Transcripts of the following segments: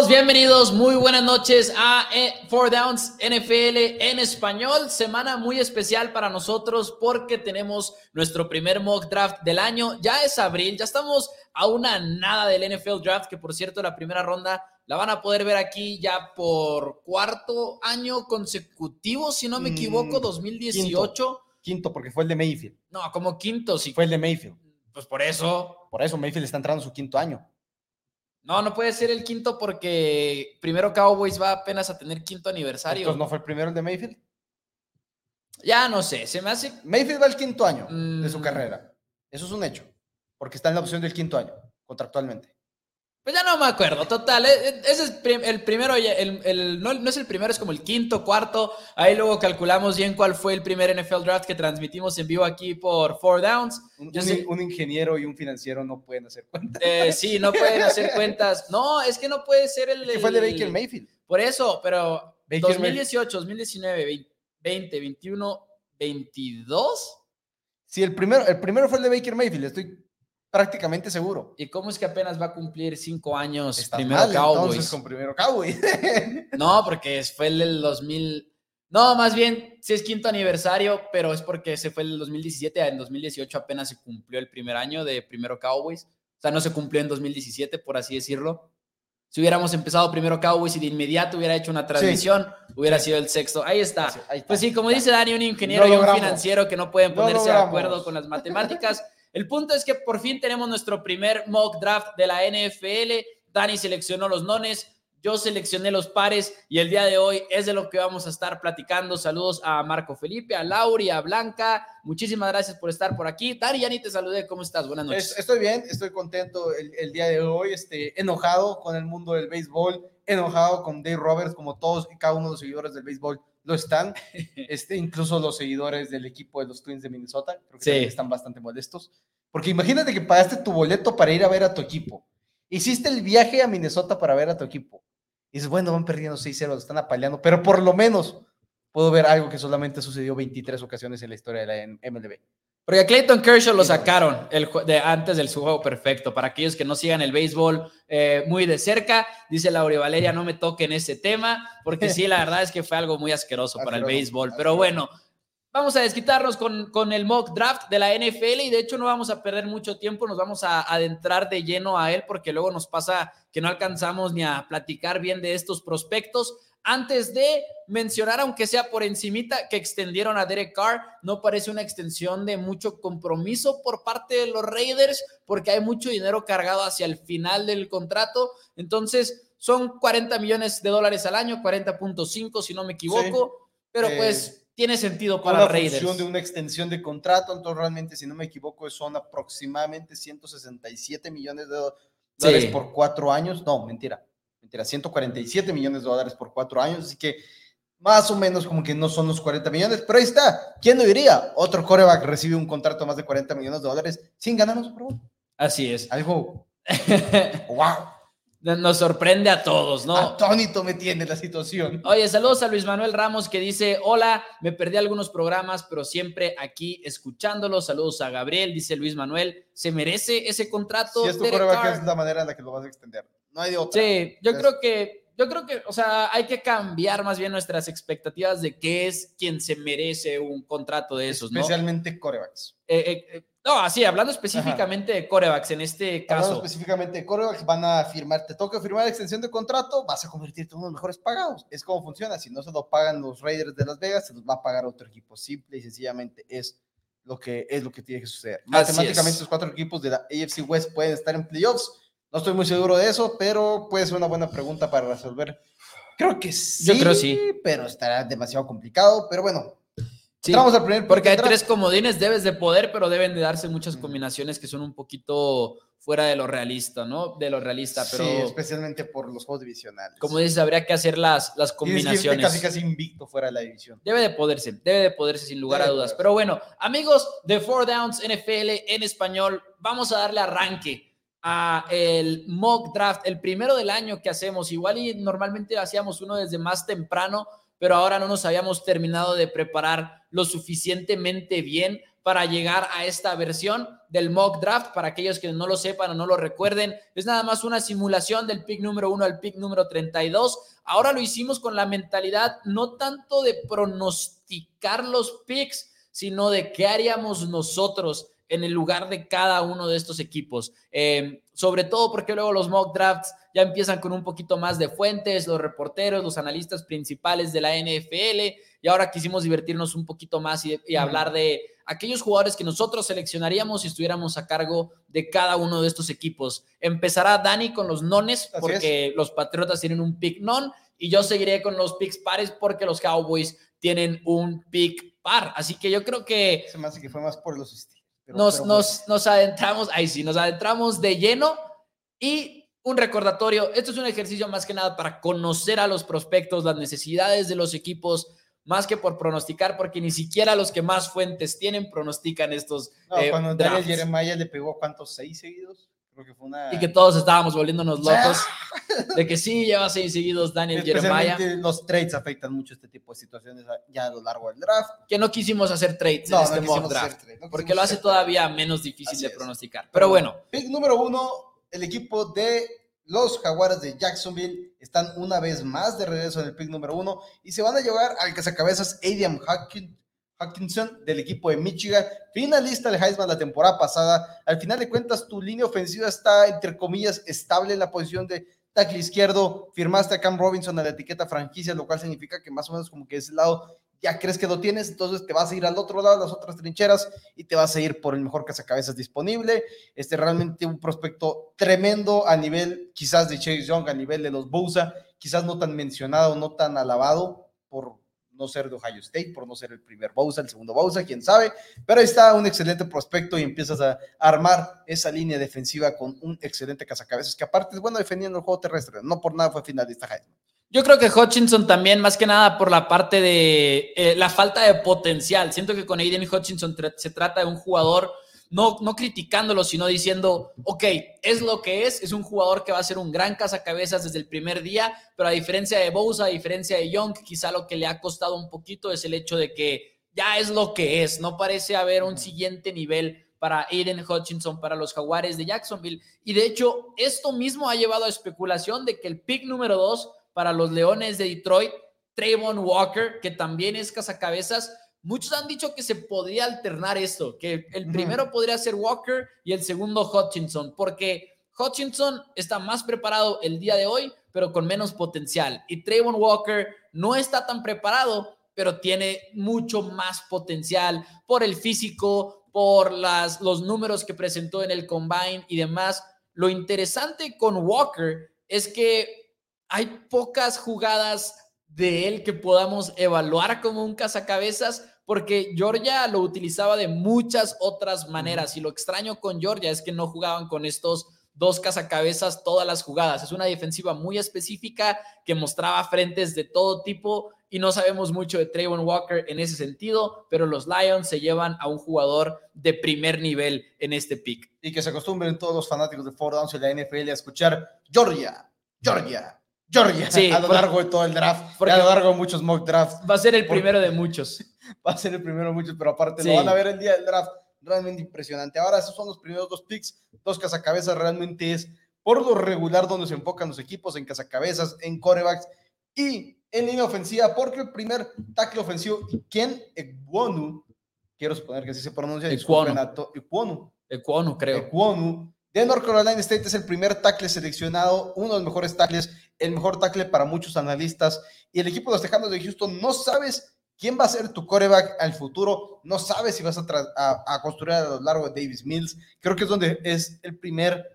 Todos, bienvenidos, muy buenas noches a eh, Four Downs NFL en español. Semana muy especial para nosotros porque tenemos nuestro primer mock draft del año. Ya es abril, ya estamos a una nada del NFL draft, que por cierto la primera ronda la van a poder ver aquí ya por cuarto año consecutivo, si no me equivoco, 2018. Mm, Quinto, quinto, porque fue el de Mayfield. No, como quinto, sí. Fue el de Mayfield. Pues por eso. Por eso Mayfield está entrando en su quinto año. No, no puede ser el quinto porque primero Cowboys va apenas a tener quinto aniversario. Entonces, ¿no fue el primero el de Mayfield? Ya no sé, se me hace. Mayfield va al quinto año de su Mm. carrera. Eso es un hecho. Porque está en la opción del quinto año, contractualmente. Pues ya no me acuerdo, total. e- e- Ese es el primero, ya- el, el- no, no es el primero, es como el quinto, cuarto. Ahí luego calculamos bien cuál fue el primer NFL draft que transmitimos en vivo aquí por Four Downs. Un, Yo un- sé- un ingeniero y un financiero no pueden hacer cuenta. Eh, sí, no pueden hacer cuentas. No, es que no puede ser el. Que fue el de Baker Mayfield. Por eso, pero Baker 2018, 2019, 20, 21, 22. Sí, el primero, el primero fue el de Baker Mayfield, estoy prácticamente seguro. ¿Y cómo es que apenas va a cumplir cinco años Estás primero mal, Cowboys? entonces con primero Cowboys. No, porque fue el del 2000. No, más bien, sí es quinto aniversario, pero es porque se fue el 2017. En 2018 apenas se cumplió el primer año de primero Cowboys. O sea, no se cumplió en 2017, por así decirlo. Si hubiéramos empezado primero Cowboys y de inmediato hubiera hecho una transmisión, hubiera sido el sexto. Ahí está. Ahí está. Pues sí, como dice Dani, un ingeniero y un logramos. financiero que no pueden ponerse de acuerdo con las matemáticas. El punto es que por fin tenemos nuestro primer mock draft de la NFL. Dani seleccionó los nones, yo seleccioné los pares y el día de hoy es de lo que vamos a estar platicando. Saludos a Marco Felipe, a Lauri, a Blanca. Muchísimas gracias por estar por aquí. Dani, ya ni te saludé. ¿Cómo estás? Buenas noches. Es- estoy bien, estoy contento el, el día de hoy, este, enojado con el mundo del béisbol, enojado con Dave Roberts, como todos y cada uno de los seguidores del béisbol lo están, este, incluso los seguidores del equipo de los Twins de Minnesota, creo que Sí. están bastante molestos, porque imagínate que pagaste tu boleto para ir a ver a tu equipo, hiciste el viaje a Minnesota para ver a tu equipo, y dices, bueno, van perdiendo 6-0, lo están apaleando, pero por lo menos puedo ver algo que solamente sucedió 23 ocasiones en la historia de la MLB. Porque a Clayton Kershaw lo sacaron el, jue- de, antes del su juego perfecto. Para aquellos que no sigan el béisbol eh, muy de cerca, dice Laura Valeria, no me toquen ese tema, porque sí, la verdad es que fue algo muy asqueroso para el béisbol. Pero bueno, vamos a desquitarnos con, con el mock draft de la NFL y de hecho no vamos a perder mucho tiempo, nos vamos a adentrar de lleno a él porque luego nos pasa que no alcanzamos ni a platicar bien de estos prospectos. Antes de mencionar, aunque sea por encimita, que extendieron a Derek Carr, no parece una extensión de mucho compromiso por parte de los Raiders, porque hay mucho dinero cargado hacia el final del contrato. Entonces, son 40 millones de dólares al año, 40.5 si no me equivoco, pero Eh, pues tiene sentido para una Raiders. función de una extensión de contrato, entonces realmente, si no me equivoco, son aproximadamente 167 millones de Sí. dólares por cuatro años. No, mentira, mentira, 147 millones de dólares por cuatro años, así que más o menos como que no son los 40 millones, pero ahí está. ¿Quién lo diría? Otro coreback recibe un contrato de más de 40 millones de dólares sin ganar un Super Bowl. Así es. Algo, wow, Nos sorprende a todos, ¿no? atónito me tiene la situación. Oye, saludos a Luis Manuel Ramos que dice, hola, me perdí algunos programas, pero siempre aquí escuchándolos. Saludos a Gabriel, dice Luis Manuel, ¿se merece ese contrato? Si es tu Carr? es la manera en la que lo vas a extender. No hay de otra. Sí, yo creo que, yo creo que, o sea, hay que cambiar más bien nuestras expectativas de qué es quien se merece un contrato de esos, ¿no? Especialmente corebacks. Eh, eh, eh, no, así, hablando específicamente de corebacks en este Hablando caso. específicamente de corebacks, van a firmar, te toca firmar la extensión de contrato, vas a convertirte en uno de los mejores pagados. Es como funciona. Si no se lo pagan los Raiders de Las Vegas, se los va a pagar otro equipo. Simple y sencillamente es lo que es lo que tiene que suceder. Matemáticamente, los cuatro equipos de la AFC West pueden estar en playoffs. No estoy muy seguro de eso, pero puede ser una buena pregunta para resolver. Creo que sí. Yo creo sí. Pero estará demasiado complicado. Pero bueno, Sí, entramos al primer porque hay tres comodines, debes de poder, pero deben de darse muchas combinaciones que son un poquito fuera de lo realista, ¿no? De lo realista, pero Sí, especialmente por los juegos divisionales. como dices, habría que hacer las, las que combinaciones. casi casi invicto fuera de la división. Debe de poderse, debe de poderse sin lugar Debe a dudas. Pero bueno, amigos de Four Downs NFL en español, vamos a darle arranque a el mock draft, el primero del año que hacemos. Igual y normalmente hacíamos uno desde más temprano, pero ahora no nos habíamos terminado de preparar lo suficientemente bien para llegar a esta versión del mock draft. Para aquellos que no lo sepan o no lo recuerden, es nada más una simulación del pick número 1 al pick número 32. Ahora lo hicimos con la mentalidad no tanto de pronosticar los picks, sino de qué haríamos nosotros en el lugar de cada uno de estos equipos. Eh, sobre todo porque luego los mock drafts ya empiezan con un poquito más de fuentes, los reporteros, los analistas principales de la NFL, y ahora quisimos divertirnos un poquito más y, hablar de aquellos jugadores que nosotros seleccionaríamos si estuviéramos a cargo de cada uno de estos equipos. Empezará Dani con los nones, porque los Patriotas tienen un pick non, y yo seguiré con los picks pares porque los Cowboys tienen un pick par. Así que yo creo que... Se me hace que fue más por los nos, nos, nos adentramos, ahí sí, nos adentramos de lleno y un recordatorio, esto es un ejercicio más que nada para conocer a los prospectos, las necesidades de los equipos, más que por pronosticar, porque ni siquiera los que más fuentes tienen pronostican estos. No, eh, cuando Daniel Jeremiah le pegó cuántos seis seguidos. Creo que fue una... Y que todos estábamos volviéndonos locos de que sí lleva seis seguidos Daniel Jeremiah. Los trades afectan mucho este tipo de situaciones ya a lo largo del draft. Que no quisimos hacer trades en este mock draft, porque lo hace todavía menos difícil de pronosticar. Pero bueno. Pick número uno, el equipo de los Jaguares de Jacksonville están una vez más de regreso en el pick número uno y se van a llevar al cazacabezas Adiam Hutchinson del equipo de Michigan, finalista del Heisman la temporada pasada. Al final de cuentas, tu línea ofensiva está, entre comillas, estable en la posición de tackle izquierdo. Firmaste a Cam Robinson a la etiqueta franquicia, lo cual significa que más o menos como que ese lado ya crees que lo tienes, entonces te vas a ir al otro lado, las otras trincheras, y te vas a ir por el mejor cazacabezas disponible. Este realmente un prospecto tremendo a nivel quizás de Chase Young, a nivel de los Bosa, quizás no tan mencionado, no tan alabado por no ser de Ohio State, por no ser el primer Bosa, el segundo Bosa, quién sabe, pero está un excelente prospecto y empiezas a armar esa línea defensiva con un excelente cazacabezas, que aparte es bueno defendiendo el juego terrestre, no por nada fue finalista Heisman. Yo creo que Hutchinson también, más que nada por la parte de eh, la falta de potencial. Siento que con Aiden Hutchinson se trata de un jugador, no, no criticándolo, sino diciendo, ok, es lo que es, es un jugador que va a ser un gran cazacabezas desde el primer día, pero a diferencia de Bosa, a diferencia de Young, quizá lo que le ha costado un poquito es el hecho de que ya es lo que es, no parece haber un siguiente nivel para Aiden Hutchinson, para los Jaguares de Jacksonville. Y de hecho, esto mismo ha llevado a especulación de que el pick número dos para los Leones de Detroit, Trayvon Walker, que también es cazacabezas. Muchos han dicho que se podría alternar esto, que el primero podría ser Walker y el segundo Hutchinson, porque Hutchinson está más preparado el día de hoy, pero con menos potencial. Y Trayvon Walker no está tan preparado, pero tiene mucho más potencial por el físico, por las, los números que presentó en el combine y demás. Lo interesante con Walker es que hay pocas jugadas de él que podamos evaluar como un cazacabezas, porque Georgia lo utilizaba de muchas otras maneras. Y lo extraño con Georgia es que no jugaban con estos dos cazacabezas todas las jugadas. Es una defensiva muy específica que mostraba frentes de todo tipo y no sabemos mucho de Trayvon Walker en ese sentido, pero los Lions se llevan a un jugador de primer nivel en este pick. Y que se acostumbren todos los fanáticos de Ford Downs y la NFL a escuchar Georgia, Georgia, Georgia sí, a lo largo de todo el draft, porque a lo largo de muchos mock drafts. Va a ser el primero de muchos. Va a ser el primero de muchos, pero aparte lo van a ver el día del draft. Realmente impresionante. Ahora, esos son los primeros dos picks, dos cazacabezas. Realmente es por lo regular donde se enfocan los equipos, en cazacabezas, en corebacks y en línea ofensiva, porque el primer tackle ofensivo, Ken Ekwonu, quiero suponer que así se pronuncia, Ekwonu. Ekwonu, creo. Ekwonu, de North Carolina State es el primer tackle seleccionado, uno de los mejores tackles el mejor tackle para muchos analistas. Y el equipo de los Tejanos de Houston no sabes quién va a ser tu coreback al futuro, no sabes si vas a, a, construir a lo largo de Davis Mills. Creo que es donde es el primer,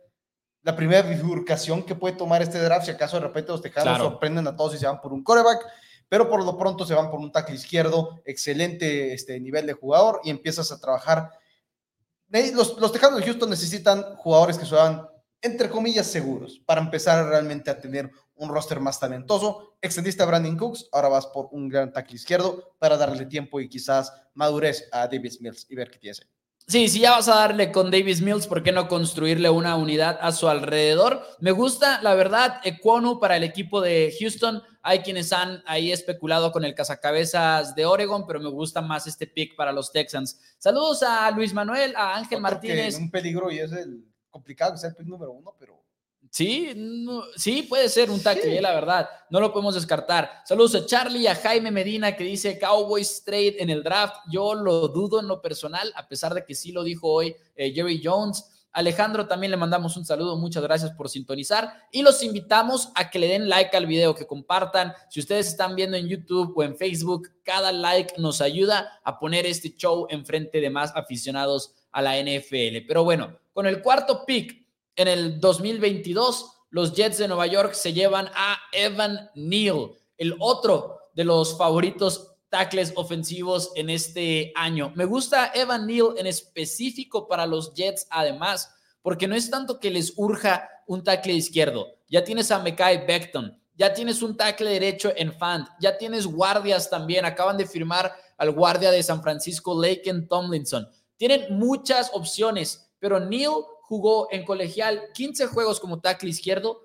la primera bifurcación que puede tomar este draft. Si acaso de repente los Tejanos sorprenden a todos y se van por un coreback, pero por lo pronto se van por un tackle izquierdo, excelente este nivel de jugador y empiezas a trabajar. Los, los Tejanos de Houston necesitan jugadores que sean entre comillas, seguros para empezar realmente a tener un roster más talentoso. Extendiste a Brandon Cooks, ahora vas por un gran tackle izquierdo para darle tiempo y quizás madurez a Davis Mills y ver qué tiene. Sí, si ya vas a darle con Davis Mills, ¿por qué no construirle una unidad a su alrededor? Me gusta, la verdad, Equonu para el equipo de Houston. Hay quienes han ahí especulado con el cazacabezas de Oregon, pero me gusta más este pick para los Texans. Saludos a Luis Manuel, a Ángel Martínez. un peligro y es el complicado que sea el pick número uno, pero Sí, sí, puede ser un tackle, la verdad. No lo podemos descartar. Saludos a Charlie, a Jaime Medina que dice Cowboys trade en el draft. Yo lo dudo en lo personal, a pesar de que sí lo dijo hoy eh, Jerry Jones. Alejandro también le mandamos un saludo, muchas gracias por sintonizar y los invitamos a que le den like al video, que compartan. Si ustedes están viendo en YouTube o en Facebook, cada like nos ayuda a poner este show enfrente de más aficionados a la NFL. Pero bueno, con el cuarto pick en el 2022, los Jets de Nueva York se llevan a Evan Neal, el otro de los favoritos tackles ofensivos en este año. Me gusta Evan Neal en específico para los Jets, además, porque no es tanto que les urja un tackle izquierdo. Ya tienes a Mekai Beckton, ya tienes un tackle derecho en Fant, ya tienes guardias también. Acaban de firmar al guardia de San Francisco, Laken Tomlinson. Tienen muchas opciones, pero Neal jugó en colegial 15 juegos como tackle izquierdo,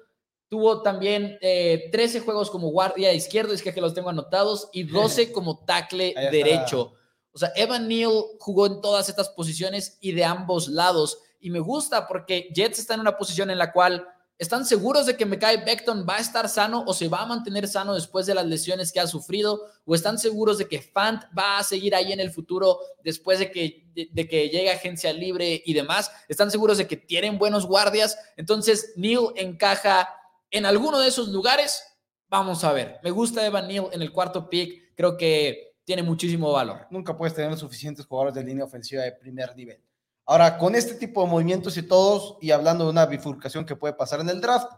tuvo también 13 eh, juegos como guardia izquierdo, es que, que los tengo anotados, y 12 como tackle derecho. O sea, Evan Neal jugó en todas estas posiciones y de ambos lados. Y me gusta porque Jets está en una posición en la cual ¿Están seguros de que Mekai Beckton va a estar sano o se va a mantener sano después de las lesiones que ha sufrido? ¿O están seguros de que Fant va a seguir ahí en el futuro después de que, de, que llegue agencia libre y demás? ¿Están seguros de que tienen buenos guardias? Entonces, Neil encaja en alguno de esos lugares. Vamos a ver. Me gusta Evan Neal en el cuarto pick. Creo que tiene muchísimo valor. Nunca puedes tener suficientes jugadores de línea ofensiva de primer nivel. Ahora, con este tipo de movimientos y todos, y hablando de una bifurcación que puede pasar en el draft,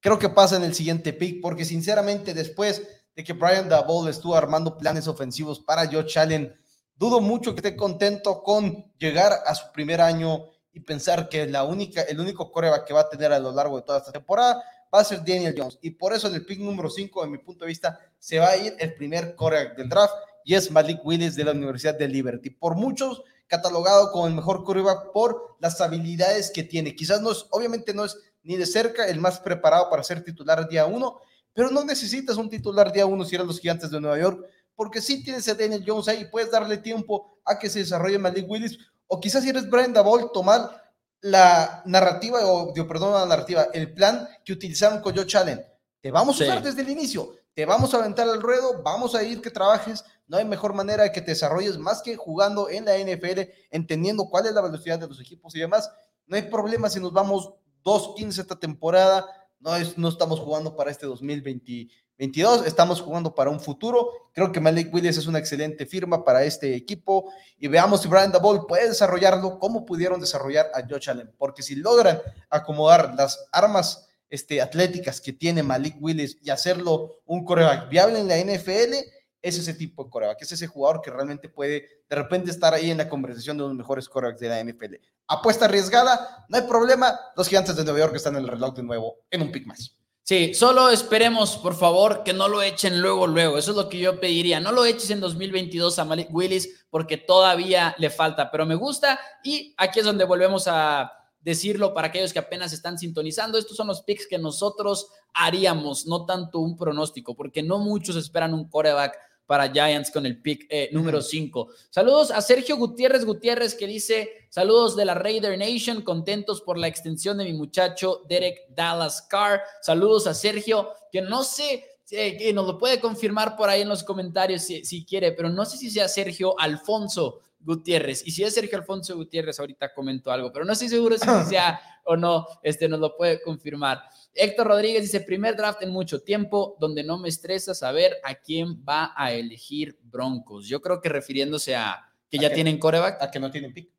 creo que pasa en el siguiente pick, porque sinceramente después de que Brian Dabol estuvo armando planes ofensivos para Josh Allen, dudo mucho que esté contento con llegar a su primer año y pensar que la única, el único coreback que va a tener a lo largo de toda esta temporada va a ser Daniel Jones. Y por eso en el pick número 5, en mi punto de vista, se va a ir el primer coreback del draft y es Malik Willis de la Universidad de Liberty. Por muchos catalogado como el mejor quarterback por las habilidades que tiene. Quizás no es, obviamente no es ni de cerca el más preparado para ser titular día uno, pero no necesitas un titular día uno si eres los gigantes de Nueva York, porque sí tienes a Daniel Jones ahí, puedes darle tiempo a que se desarrolle Malik Willis, o quizás si eres Brian Dabol, tomar la narrativa, o perdón, la narrativa, el plan que utilizaron con Joe Allen. Te vamos a usar desde el inicio, te vamos a aventar al ruedo, vamos a ir que trabajes, no hay mejor manera de que te desarrolles más que jugando en la NFL, entendiendo cuál es la velocidad de los equipos y demás. No hay problema si nos vamos 2-15 esta temporada. No, es, no estamos jugando para este 2022, estamos jugando para un futuro. Creo que Malik Willis es una excelente firma para este equipo y veamos si Brian Dabol puede desarrollarlo como pudieron desarrollar a Josh Allen, porque si logran acomodar las armas este, atléticas que tiene Malik Willis y hacerlo un coreback viable en la NFL, es ese tipo de coreback, es ese jugador que realmente puede de repente estar ahí en la conversación de los mejores corebacks de la NFL. Apuesta arriesgada, no hay problema, los gigantes de Nueva York están en el reloj de nuevo en un pick más. Sí, solo esperemos, por favor, que no lo echen luego, luego. Eso es lo que yo pediría. No lo eches en 2022 a Malik Willis porque todavía le falta, pero me gusta y aquí es donde volvemos a decirlo para aquellos que apenas están sintonizando. Estos son los picks que nosotros haríamos, no tanto un pronóstico, porque no muchos esperan un coreback para Giants con el pick eh, número 5. Saludos a Sergio Gutiérrez Gutiérrez que dice, saludos de la Raider Nation, contentos por la extensión de mi muchacho Derek Dallas Carr. Saludos a Sergio, que no sé, eh, que nos lo puede confirmar por ahí en los comentarios si, si quiere, pero no sé si sea Sergio Alfonso Gutiérrez. Y si es Sergio Alfonso Gutiérrez, ahorita comento algo, pero no estoy seguro si sea o no, este nos lo puede confirmar. Héctor Rodríguez dice, primer draft en mucho tiempo, donde no me estresa saber a quién va a elegir Broncos. Yo creo que refiriéndose a que ya tienen coreback. A que no tienen pick.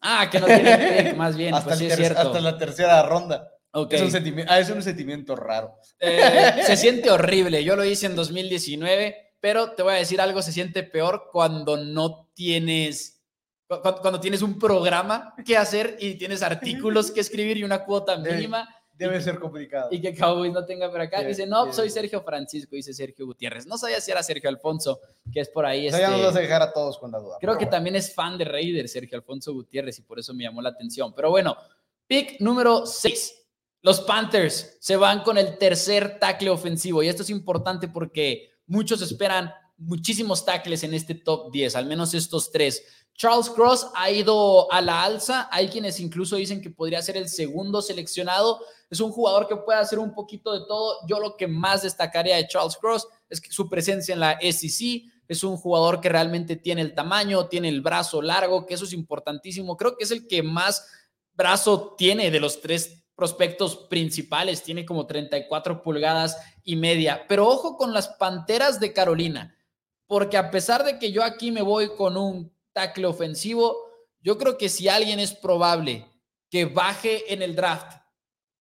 Ah, que no tienen pick, más bien. hasta, pues hasta la tercera ronda. Es, un sentimiento, ah, es un sentimiento raro. Eh, se siente horrible. Yo lo hice en 2019, pero te voy a decir algo, se siente peor cuando no tienes, cuando, tienes un programa que hacer y tienes artículos que escribir y una cuota mínima Debe ser complicado. Y que Cowboys no tenga por acá. Bien, dice, no, bien. soy Sergio Francisco, dice Sergio Gutiérrez. No sabía si era Sergio Alfonso, que es por ahí. O sea, ya este, nos vas a dejar a todos con la duda. Creo que bueno. también es fan de Raiders, Sergio Alfonso Gutiérrez, y por eso me llamó la atención. Pero bueno, pick número 6. Los Panthers se van con el tercer tackle ofensivo. Y esto es importante porque muchos esperan muchísimos tackles en este top 10, al menos estos tres. Charles Cross ha ido a la alza. Hay quienes incluso dicen que podría ser el segundo seleccionado. Es un jugador que puede hacer un poquito de todo. Yo lo que más destacaría de Charles Cross es que su presencia en la SEC. Es un jugador que realmente tiene el tamaño, tiene el brazo largo, que eso es importantísimo. Creo que es el que más brazo tiene de los tres prospectos principales. Tiene como 34 pulgadas y media. Pero ojo con las Panteras de Carolina, porque a pesar de que yo aquí me voy con un tackle ofensivo, yo creo que si alguien es probable que baje en el draft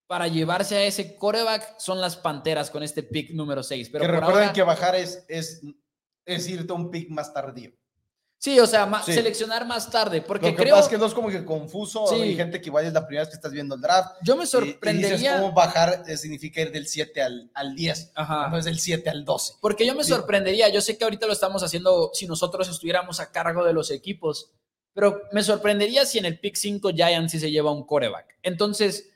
para llevarse a ese coreback, son las Panteras con este pick número 6. Pero que recuerden ahora- que bajar es, es, es irte a un pick más tardío. Sí, o sea, Sí. seleccionar más tarde, porque Lo que creo, pasa es que no es como que confuso. Sí. Hay gente que igual es la primera vez que estás viendo el draft. yo me y- Y, dices sorprendería. cómo bajar eh, significa ir del 7 al, al 10. Ajá. No es del 7 al 12. Porque yo me Sí. sorprendería, yo sé que ahorita lo estamos haciendo si nosotros estuviéramos a cargo de los equipos, pero me sorprendería si en el pick 5 Giants sí se lleva un coreback. Entonces,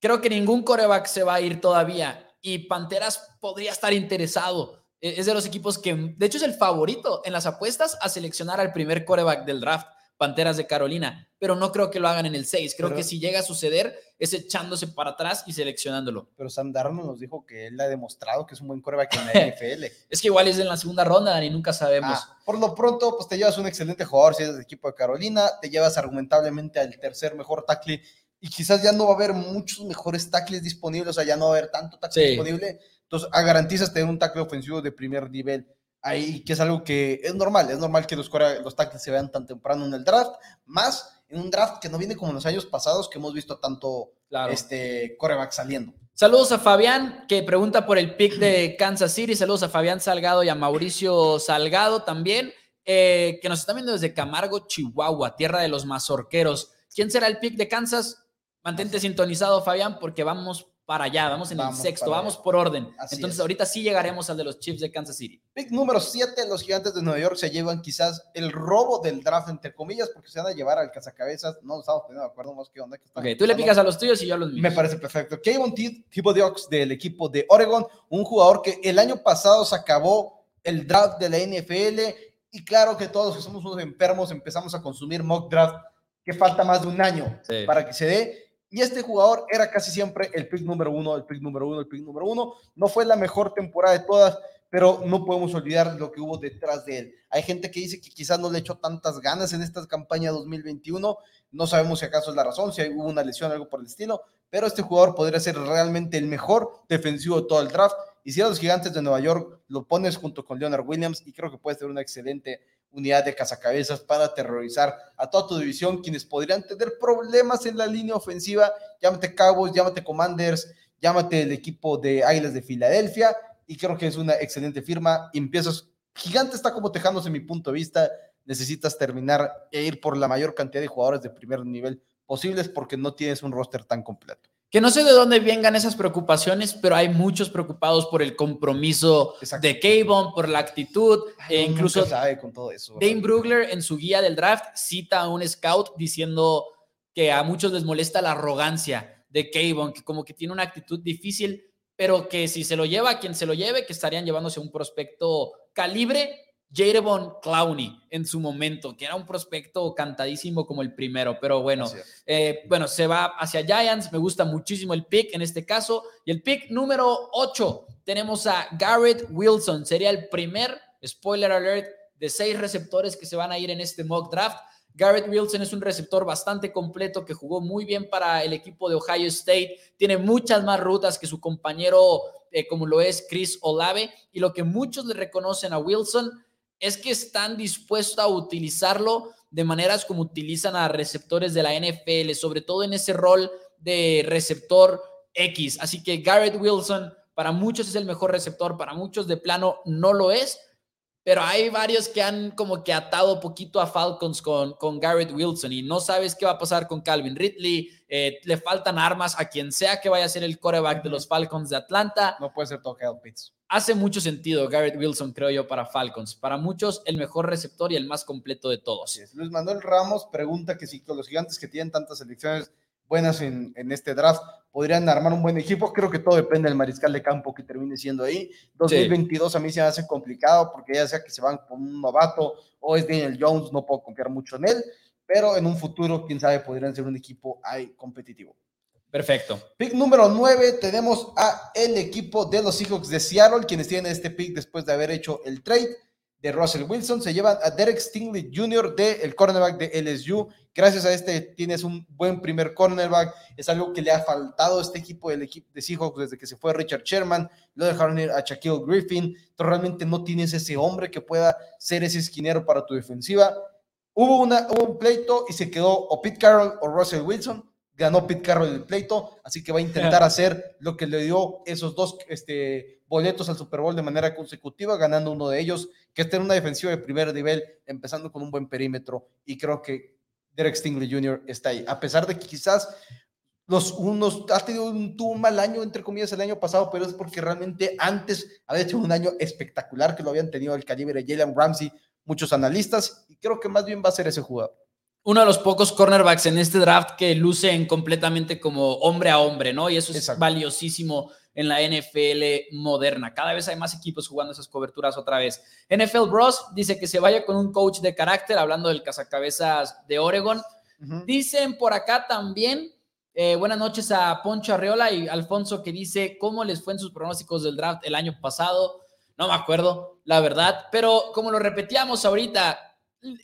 creo que ningún coreback se va a ir todavía y Panteras podría estar interesado. E- Es de los equipos que, de hecho, es el favorito en las apuestas a seleccionar al primer coreback del draft, Panteras de Carolina, pero no creo que lo hagan en el 6. Creo Pero- que si llega a suceder es echándose para atrás y seleccionándolo. Pero Sam Darnold nos dijo que él ha demostrado que es un buen coreback en la NFL. Es que igual es en la segunda ronda, Dani, nunca sabemos. Ah, por lo pronto, pues te llevas un excelente jugador si eres del equipo de Carolina, te llevas argumentablemente al tercer mejor tackle y quizás ya no va a haber muchos mejores tackles disponibles, o sea, ya no va a haber tanto tackle Sí. disponible. Entonces, ah, garantizas tener un tackle ofensivo de primer nivel ahí, que es algo que es normal, es normal que los, los tackles se vean tan temprano en el draft, más en un draft que no viene como en los años pasados que hemos visto tanto Claro. este coreback saliendo. Saludos a Fabián, que pregunta por el pick de Kansas City. Saludos a Fabián Salgado y a Mauricio Salgado también, eh, que nos están viendo desde Camargo, Chihuahua, tierra de los mazorqueros. ¿Quién será el pick de Kansas? Mantente sintonizado, Fabián, porque vamos para allá, vamos en Vamos el sexto, vamos por orden. Así Entonces, es. ahorita sí llegaremos al de los Chiefs de Kansas City. Pick número 7, los gigantes de Nueva York se llevan quizás el robo del draft, entre comillas, porque se van a llevar al cazacabezas. No estamos poniendo de acuerdo más que onda. Que Ok, tú le picas a los tuyos y yo a los míos. Me parece perfecto. Kayvon Thibodeaux del equipo de Oregon, un jugador que el año pasado se acabó el draft de la NFL y claro que todos que somos unos enfermos empezamos a consumir mock draft que falta más de un año Sí. para que se dé. Y este jugador era casi siempre el pick número uno, el pick número uno, el pick número uno. No fue la mejor temporada de todas, pero no podemos olvidar lo que hubo detrás de él. Hay gente que dice que quizás no le echó tantas ganas en esta campaña 2021. No sabemos si acaso es la razón, si hubo una lesión algo por el estilo, pero este jugador podría ser realmente el mejor defensivo de todo el draft. Y si a los gigantes de Nueva York lo pones junto con Leonard Williams, y creo que puede ser una excelente unidad de cazacabezas para aterrorizar a toda tu división, quienes podrían tener problemas en la línea ofensiva. Llámate Cowboys, llámate Commanders, llámate el equipo de Águilas de Filadelfia, y creo que es una excelente firma. Empiezas, Gigante está como tejándose mi punto de vista. Necesitas terminar e ir por la mayor cantidad de jugadores de primer nivel posibles porque no tienes un roster tan completo. Que no sé de dónde vengan esas preocupaciones, pero hay muchos preocupados por el compromiso Exacto. de Kayvon, por la actitud, e Uno incluso sabe con todo eso. Dane Brugler en su guía del draft cita a un scout diciendo que a muchos les molesta la arrogancia de Kayvon, que como que tiene una actitud difícil, pero que si se lo lleva a quien se lo lleve, que estarían llevándose un prospecto calibre Jarebon Clowney en su momento, que era un prospecto cantadísimo como el primero, pero bueno, eh, bueno, se va hacia Giants, me gusta muchísimo el pick en este caso, y el pick número 8 tenemos a Garrett Wilson, sería el primer, spoiler alert, de seis receptores que se van a ir en este mock draft. Garrett Wilson es un receptor bastante completo que jugó muy bien para el equipo de Ohio State, tiene muchas más rutas que su compañero eh, como lo es Chris Olave, y lo que muchos le reconocen a Wilson es que están dispuestos a utilizarlo de maneras como utilizan a receptores de la NFL, sobre todo en ese rol de receptor X. Así que Garrett Wilson para muchos es el mejor receptor, para muchos de plano no lo es, pero hay varios que han como que atado poquito a Falcons con, con Garrett Wilson y no sabes qué va a pasar con Calvin Ridley, eh, le faltan armas a quien sea que vaya a ser el quarterback de los Falcons de Atlanta. No puede ser Kyle Pitts. Hace mucho sentido Garrett Wilson, creo yo, para Falcons. Para muchos, el mejor receptor y el más completo de todos. Luis Manuel Ramos pregunta que si con los gigantes que tienen tantas selecciones buenas en, en, este draft, podrían armar un buen equipo. Creo que todo depende del mariscal de campo que termine siendo ahí. 2022 a mí se me hace complicado porque ya sea que se van con un novato o es Daniel Jones, no puedo confiar mucho en él, pero en un futuro, quién sabe, podrían ser un equipo ahí competitivo. Perfecto. Pick número 9, tenemos a el equipo de los Seahawks de Seattle, quienes tienen este pick después de haber hecho el trade de Russell Wilson. Se llevan a Derek Stingley Jr. del el cornerback de LSU. Gracias a este tienes un buen primer cornerback. Es algo que le ha faltado a este equipo del equipo de Seahawks desde que se fue Richard Sherman. Lo dejaron ir a Shaquille Griffin. Tú realmente no tienes ese hombre que pueda ser ese esquinero para tu defensiva. Hubo, una, hubo un pleito y se quedó o Pete Carroll o Russell Wilson ganó Pete Carroll el pleito, así que va a intentar hacer lo que le dio esos dos este, boletos al Super Bowl de manera consecutiva, ganando uno de ellos, que es tener una defensiva de primer nivel, empezando con un buen perímetro, y creo que Derek Stingley Jr. está ahí, a pesar de que quizás los unos ha tenido un, tuvo un mal año, entre comillas, el año pasado, pero es porque realmente antes había hecho un año espectacular que lo habían tenido el calibre de Jalen Ramsey, muchos analistas, y creo que más bien va a ser ese jugador uno de los pocos cornerbacks en este draft que lucen completamente como hombre a hombre, ¿no? Y eso es valiosísimo en la NFL moderna. Cada vez hay más equipos jugando esas coberturas otra vez. NFL Bros dice que se vaya con un coach de carácter, hablando del cazacabezas de Oregon. Dicen por acá también, eh, buenas noches a Poncho Arreola y Alfonso que dice cómo les fue en sus pronósticos del draft el año pasado. No me acuerdo, la verdad, pero como lo repetíamos ahorita,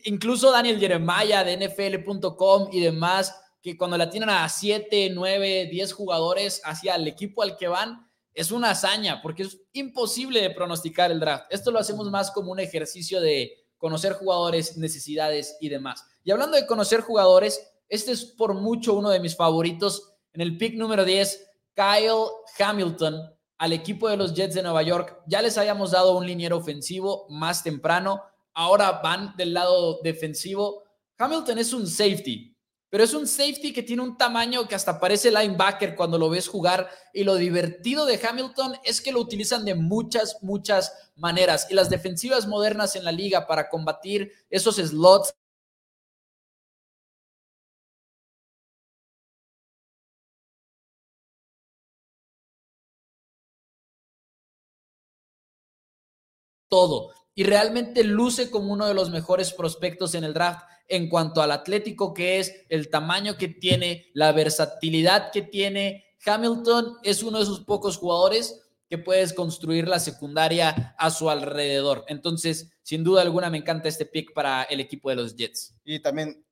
incluso Daniel Jeremiah de NFL.com y demás, que cuando la tienen a 7, 9, 10 jugadores hacia el equipo al que van, es una hazaña, porque es imposible de pronosticar el draft. Esto lo hacemos más como un ejercicio de conocer jugadores, necesidades y demás. Y hablando de conocer jugadores, este es por mucho uno de mis favoritos. En el pick número 10, Kyle Hamilton al equipo de los Jets de Nueva York. Ya les habíamos dado un liniero ofensivo más temprano ahora van del lado defensivo. Hamilton es un safety, pero es un safety que tiene un tamaño que hasta parece linebacker cuando lo ves jugar. Y lo divertido de Hamilton es que lo utilizan de muchas, muchas maneras. Y las defensivas modernas en la liga para combatir esos slots todo y realmente luce como uno de los mejores prospectos en el draft en cuanto al atlético que es, el tamaño que tiene, la versatilidad que tiene. Hamilton es uno de esos pocos jugadores que puedes construir la secundaria a su alrededor. Entonces, sin duda alguna, me encanta este pick para el equipo de los Jets. Y también,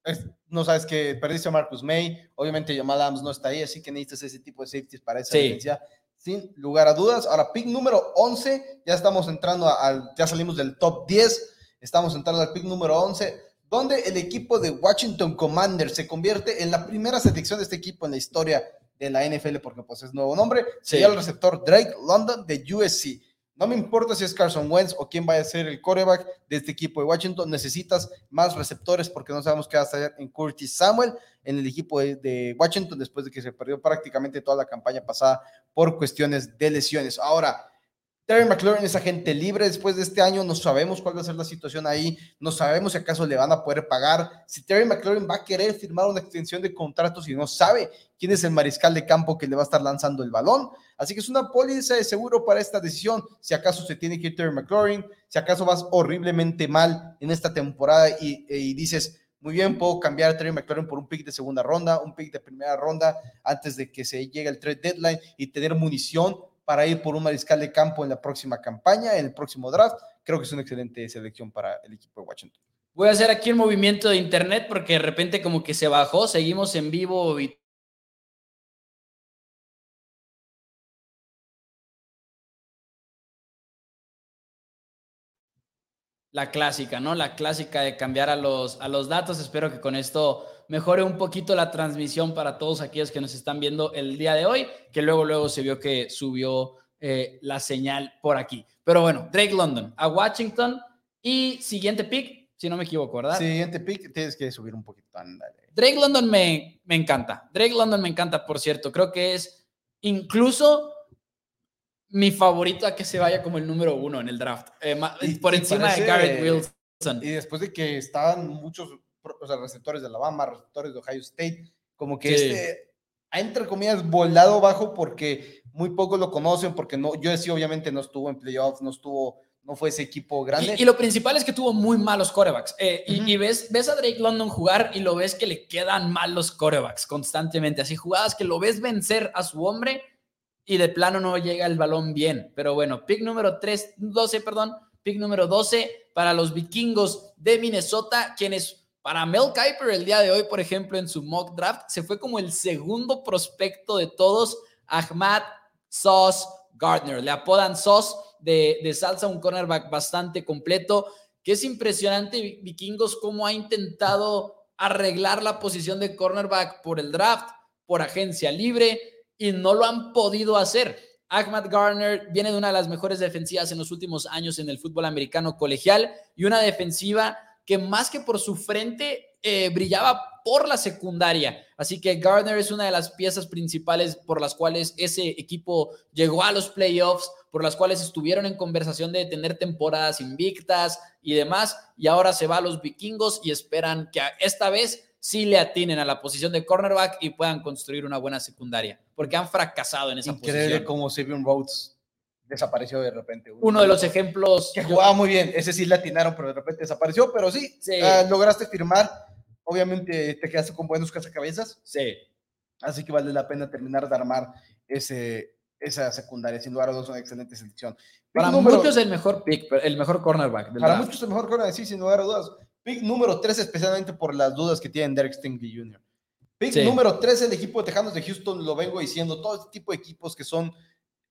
no sabes que perdiste a Marcus May, obviamente Jamal Adams no está ahí, así que necesitas ese tipo de safeties para esa sí sin lugar a dudas. Ahora, pick número 11, ya estamos entrando al, ya salimos del top 10, estamos entrando al pick número 11, donde el equipo de Washington Commanders se convierte en la primera selección de este equipo en la historia de la NFL, porque pues es nuevo nombre, sería el receptor Drake London de USC. No me importa si es Carson Wentz o quién vaya a ser el coreback de este equipo de Washington. Necesitas más receptores porque no sabemos qué va a hacer en Curtis Samuel en el equipo de, Washington después de que se perdió prácticamente toda la campaña pasada por cuestiones de lesiones. Ahora, Terry McLaurin es agente libre. Después de este año, no sabemos cuál va a ser la situación ahí, no sabemos si acaso le van a poder pagar, si Terry McLaurin va a querer firmar una extensión de contrato si no sabe quién es el mariscal de campo que le va a estar lanzando el balón. Así que es una póliza de seguro para esta decisión, si acaso se tiene que ir Terry McLaurin, si acaso vas horriblemente mal en esta temporada y, y dices, muy bien, puedo cambiar a Terry McLaurin por un pick de segunda ronda, un pick de primera ronda antes de que se llegue el trade deadline y tener munición para ir por un mariscal de campo en la próxima campaña, en el próximo draft. Creo que es una excelente selección para el equipo de Washington. Voy a hacer aquí un movimiento de internet porque de repente como que se bajó, seguimos en vivo y la clásica, ¿no? La clásica de cambiar a los, a los datos. Espero que con esto mejore un poquito la transmisión para todos aquellos que nos están viendo el día de hoy, que luego, luego se vio que subió eh, la señal por aquí. Pero bueno, Drake London a Washington. Y siguiente pick, si no me equivoco, ¿verdad? Siguiente pick, tienes que subir un poquito. Ándale. Drake London me, me encanta. Drake London me encanta, por cierto. Creo que es incluso mi favorito a que se vaya como el número uno en el draft. Eh, Y- por y encima parece- de Garrett Wilson. Y después de que estaban muchos o sea, receptores de Alabama, receptores de Ohio State, como que Sí. este ha entre comillas volado bajo porque muy pocos lo conocen, porque no, yo sí obviamente no estuvo en playoffs, no estuvo, no fue ese equipo grande. Y, y lo principal es que tuvo muy malos corebacks. Eh, y ves, ves a Drake London jugar y lo ves que le quedan mal los corebacks constantemente. Así jugadas que lo ves vencer a su hombre y de plano no llega el balón bien. Pero bueno, pick número 3, 12, perdón, pick número 12 para los vikingos de Minnesota, quienes para Mel Kiper el día de hoy, por ejemplo, en su mock draft, se fue como el segundo prospecto de todos, Ahmad Sauce Gardner. Le apodan Sauce de, de salsa, un cornerback bastante completo, que es impresionante, Vi- Vikingos, cómo ha intentado arreglar la posición de cornerback por el draft, por agencia libre, y no lo han podido hacer. Ahmad Garner viene de una de las mejores defensivas en los últimos años en el fútbol americano colegial y una defensiva que más que por su frente eh, brillaba por la secundaria. Así que Gardner es una de las piezas principales por las cuales ese equipo llegó a los playoffs, por las cuales estuvieron en conversación de tener temporadas invictas y demás. Y ahora se va a los vikingos y esperan que esta vez sí le atinen a la posición de cornerback y puedan construir una buena secundaria, porque han fracasado en esa Increíble posición. como Sabian Rhodes desapareció de repente. Uno de los ejemplos que jugaba muy bien, ese sí le atinaron, pero de repente desapareció, pero sí, Sí. ah, lograste firmar, obviamente te quedaste con buenos cazacabezas, Sí. así que vale la pena terminar de armar ese, esa secundaria, sin lugar a dudas una excelente selección. Pick Para número- muchos el mejor pick, el mejor cornerback. del para draft. muchos el mejor corner, sí, sin lugar a dudas. Pick número 3, especialmente por las dudas que tiene Derek Stingley Jr. Pick Sí. número 3, el equipo de Tejanos de Houston, lo vengo diciendo, todo este tipo de equipos que son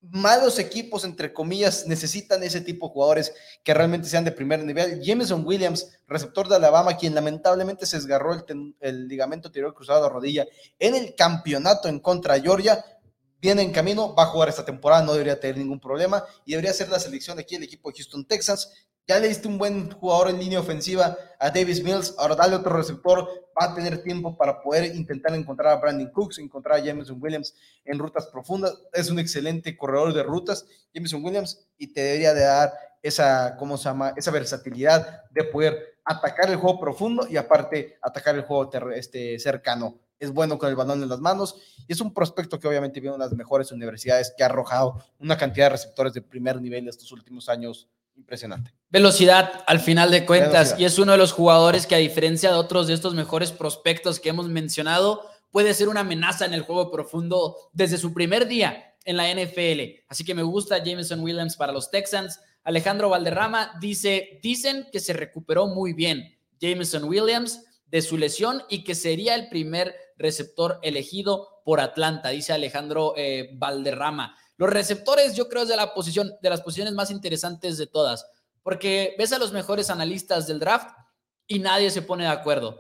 malos equipos, entre comillas, necesitan ese tipo de jugadores que realmente sean de primer nivel. Jameson Williams, receptor de Alabama, quien lamentablemente se desgarró el, ten- el ligamento anterior cruzado de rodilla en el campeonato en contra de Georgia, viene en camino, va a jugar esta temporada, no debería tener ningún problema y debería ser la selección aquí el equipo de Houston Texans. Ya le diste un buen jugador en línea ofensiva a Davis Mills, ahora dale otro receptor, va a tener tiempo para poder intentar encontrar a Brandon Cooks, encontrar a Jameson Williams en rutas profundas. Es un excelente corredor de rutas, Jameson Williams, y te debería de dar esa, ¿cómo se llama? Esa versatilidad de poder atacar el juego profundo y aparte atacar el juego este, cercano. Es bueno con el balón en las manos y es un prospecto que obviamente viene de las mejores universidades que ha arrojado una cantidad de receptores de primer nivel estos últimos años impresionante. Velocidad al final de cuentas Velocidad. y es uno de los jugadores que a diferencia de otros de estos mejores prospectos que hemos mencionado, puede ser una amenaza en el juego profundo desde su primer día en la NFL. Así que me gusta Jameson Williams para los Texans. Alejandro Valderrama dice, dicen que se recuperó muy bien Jameson Williams de su lesión y que sería el primer receptor elegido por Atlanta, dice Alejandro eh, Valderrama. Los receptores yo creo es de la posición de las posiciones más interesantes de todas, porque ves a los mejores analistas del draft y nadie se pone de acuerdo.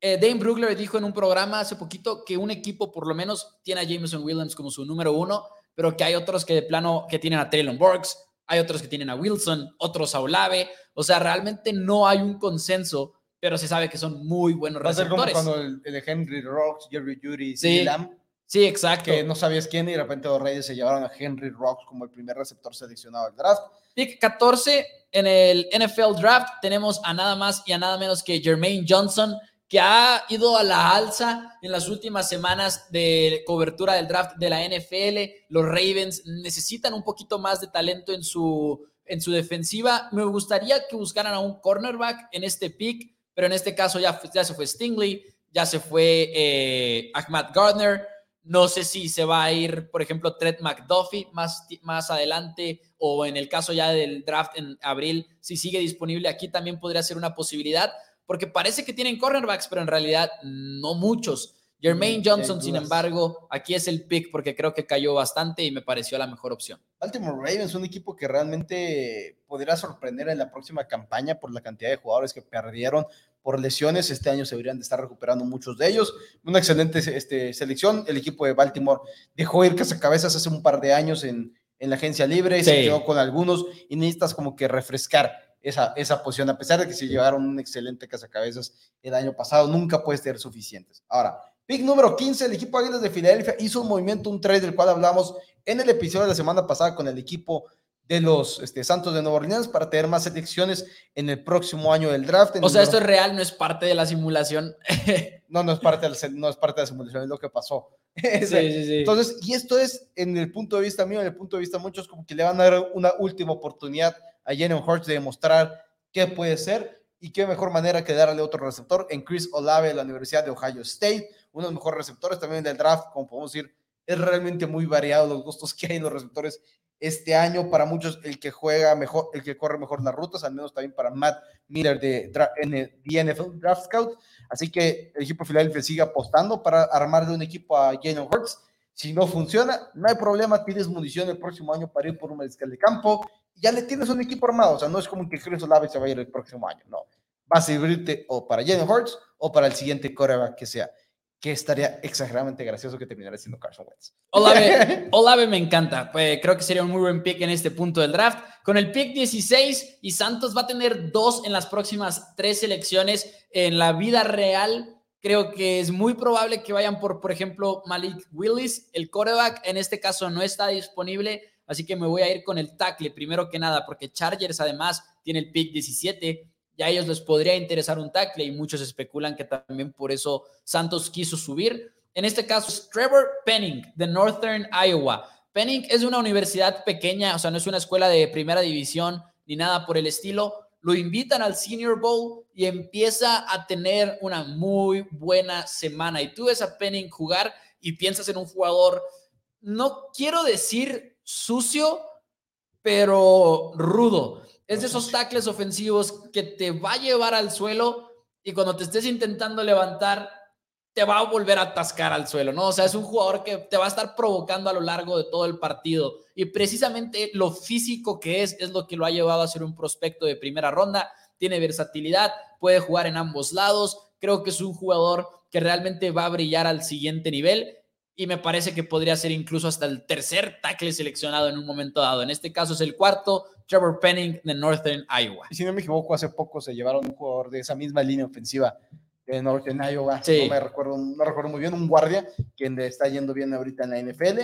Eh, Dane Brugler dijo en un programa hace poquito que un equipo por lo menos tiene a Jameson Williams como su número uno, pero que hay otros que de plano que tienen a Traylon Burks, hay otros que tienen a Wilson, otros a Olave, o sea, realmente no hay un consenso, pero se sabe que son muy buenos Va a ser como receptores. cuando el, el de Henry Rocks, Jerry Judy, Sí. sí. Lamb, Sí, exacto. que no sabías quién y de repente los Reyes se llevaron a Henry Rocks como el primer receptor seleccionado del draft. Pick 14 en el NFL Draft tenemos a nada más y a nada menos que Jermaine Johnson, que ha ido a la alza en las últimas semanas de cobertura del draft de la NFL. Los Ravens necesitan un poquito más de talento en su, en su defensiva. Me gustaría que buscaran a un cornerback en este pick, pero en este caso ya, ya se fue Stingley, ya se fue eh, Ahmad Gardner. No sé si se va a ir, por ejemplo, Trent McDuffie más, más adelante o en el caso ya del draft en abril, si sigue disponible aquí también podría ser una posibilidad, porque parece que tienen cornerbacks, pero en realidad no muchos. Jermaine Mm, Johnson, sin embargo, aquí es el pick porque creo que cayó bastante y me pareció la mejor opción. Baltimore Ravens, un equipo que realmente podría sorprender en la próxima campaña por la cantidad de jugadores que perdieron por lesiones. Este año se deberían de estar recuperando muchos de ellos. Una excelente este, selección. El equipo de Baltimore dejó ir cazacabezas hace un par de años en, en la agencia libre, se Sí. quedó con algunos y necesitas como que refrescar esa, esa posición, a pesar de que se llevaron un excelente cazacabezas el año pasado, nunca puedes tener suficientes. Ahora, pick número 15, el equipo Águilas de Filadelfia hizo un movimiento, un trade del cual hablamos en el episodio de la semana pasada con el equipo de los este, Santos de Nueva Orleans para tener más selecciones en el próximo año del draft. O sea, esto es real, no es parte de la simulación. no, no es parte, no es parte de la simulación, es lo que pasó. sí, sí, sí. Entonces, y esto es en el punto de vista mío, en el punto de vista de muchos, como que le van a dar una última oportunidad a Jalen Hurts de demostrar qué puede ser y qué mejor manera que darle otro receptor en Chris Olave de la Universidad de Ohio State, uno de los mejores receptores también del draft, como podemos decir, es realmente muy variado los gustos que hay en los receptores este año. Para muchos, el que juega mejor, el que corre mejor las rutas, al menos también para Matt Miller de, de NFL Draft Scout. Así que el equipo de Philadelphia sigue apostando para armarle un equipo a Jalen Hurts. Si no funciona, no hay problema, tienes munición el próximo año para ir por un mariscal de campo. Ya le tienes un equipo armado, o sea, no es como que Chris Olave se vaya a ir el próximo año, no. Va a servirte o para Jalen Hurts o para el siguiente coreback que sea que estaría exageradamente gracioso que terminara siendo Carson Wentz. Olave, Olave me encanta. Pues, creo que sería un muy buen pick en este punto del draft. Con el pick 16 y Santos va a tener dos en las próximas tres selecciones en la vida real. Creo que es muy probable que vayan por, por ejemplo, Malik Willis. El coreback en este caso no está disponible, así que me voy a ir con el tackle primero que nada, porque Chargers además tiene el pick 17 ya a ellos les podría interesar un tackle y muchos especulan que también por eso Santos quiso subir. En este caso es Trevor Penning de Northern Iowa. Penning es una universidad pequeña, o sea, no es una escuela de primera división ni nada por el estilo. Lo invitan al Senior Bowl y empieza a tener una muy buena semana. Y tú ves a Penning jugar y piensas en un jugador, no quiero decir sucio, pero rudo. Es de esos tackles ofensivos que te va a llevar al suelo y cuando te estés intentando levantar, te va a volver a atascar al suelo, ¿no? O sea, es un jugador que te va a estar provocando a lo largo de todo el partido. Y precisamente lo físico que es, es lo que lo ha llevado a ser un prospecto de primera ronda. Tiene versatilidad, puede jugar en ambos lados. Creo que es un jugador que realmente va a brillar al siguiente nivel y me parece que podría ser incluso hasta el tercer tackle seleccionado en un momento dado. En este caso es el cuarto, Trevor Penning de Northern Iowa. Y si no me equivoco, hace poco se llevaron un jugador de esa misma línea ofensiva de Northern Iowa. No me recuerdo, no recuerdo muy bien, un guardia, quien le está yendo bien ahorita en la NFL.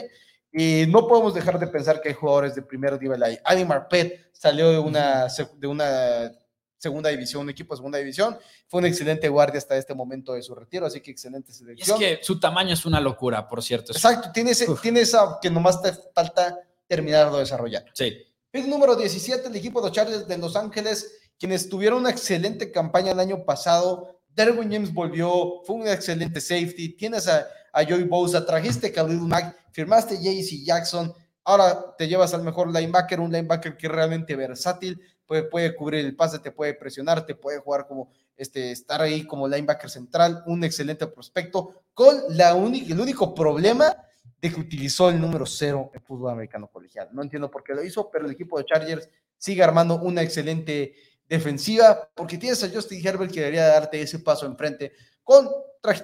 Y no podemos dejar de pensar que hay jugadores de primer nivel ahí. Adi Marpet salió de una, de una segunda división, un equipo de segunda división. Fue un excelente guardia hasta este momento de su retiro, así que excelente selección. Es que su tamaño es una locura, por cierto. Exacto, tiene, tiene esa que nomás te falta terminar de desarrollar. Sí. Pick número 17, el equipo de los Chargers de Los Ángeles, quienes tuvieron una excelente campaña el año pasado. Derwin James volvió, fue un excelente safety. Tienes a, Joey Bosa, trajiste a Khalil Mack, firmaste JC Jackson. Ahora te llevas al mejor linebacker, un linebacker que es realmente versátil puede, puede cubrir el pase, te puede presionar, te puede jugar como este, estar ahí como linebacker central, un excelente prospecto, con la el único problema de que utilizó el número cero en fútbol americano colegial. No entiendo por qué lo hizo, pero el equipo de Chargers sigue armando una excelente defensiva, porque tienes a Justin Herbert que debería darte ese paso enfrente con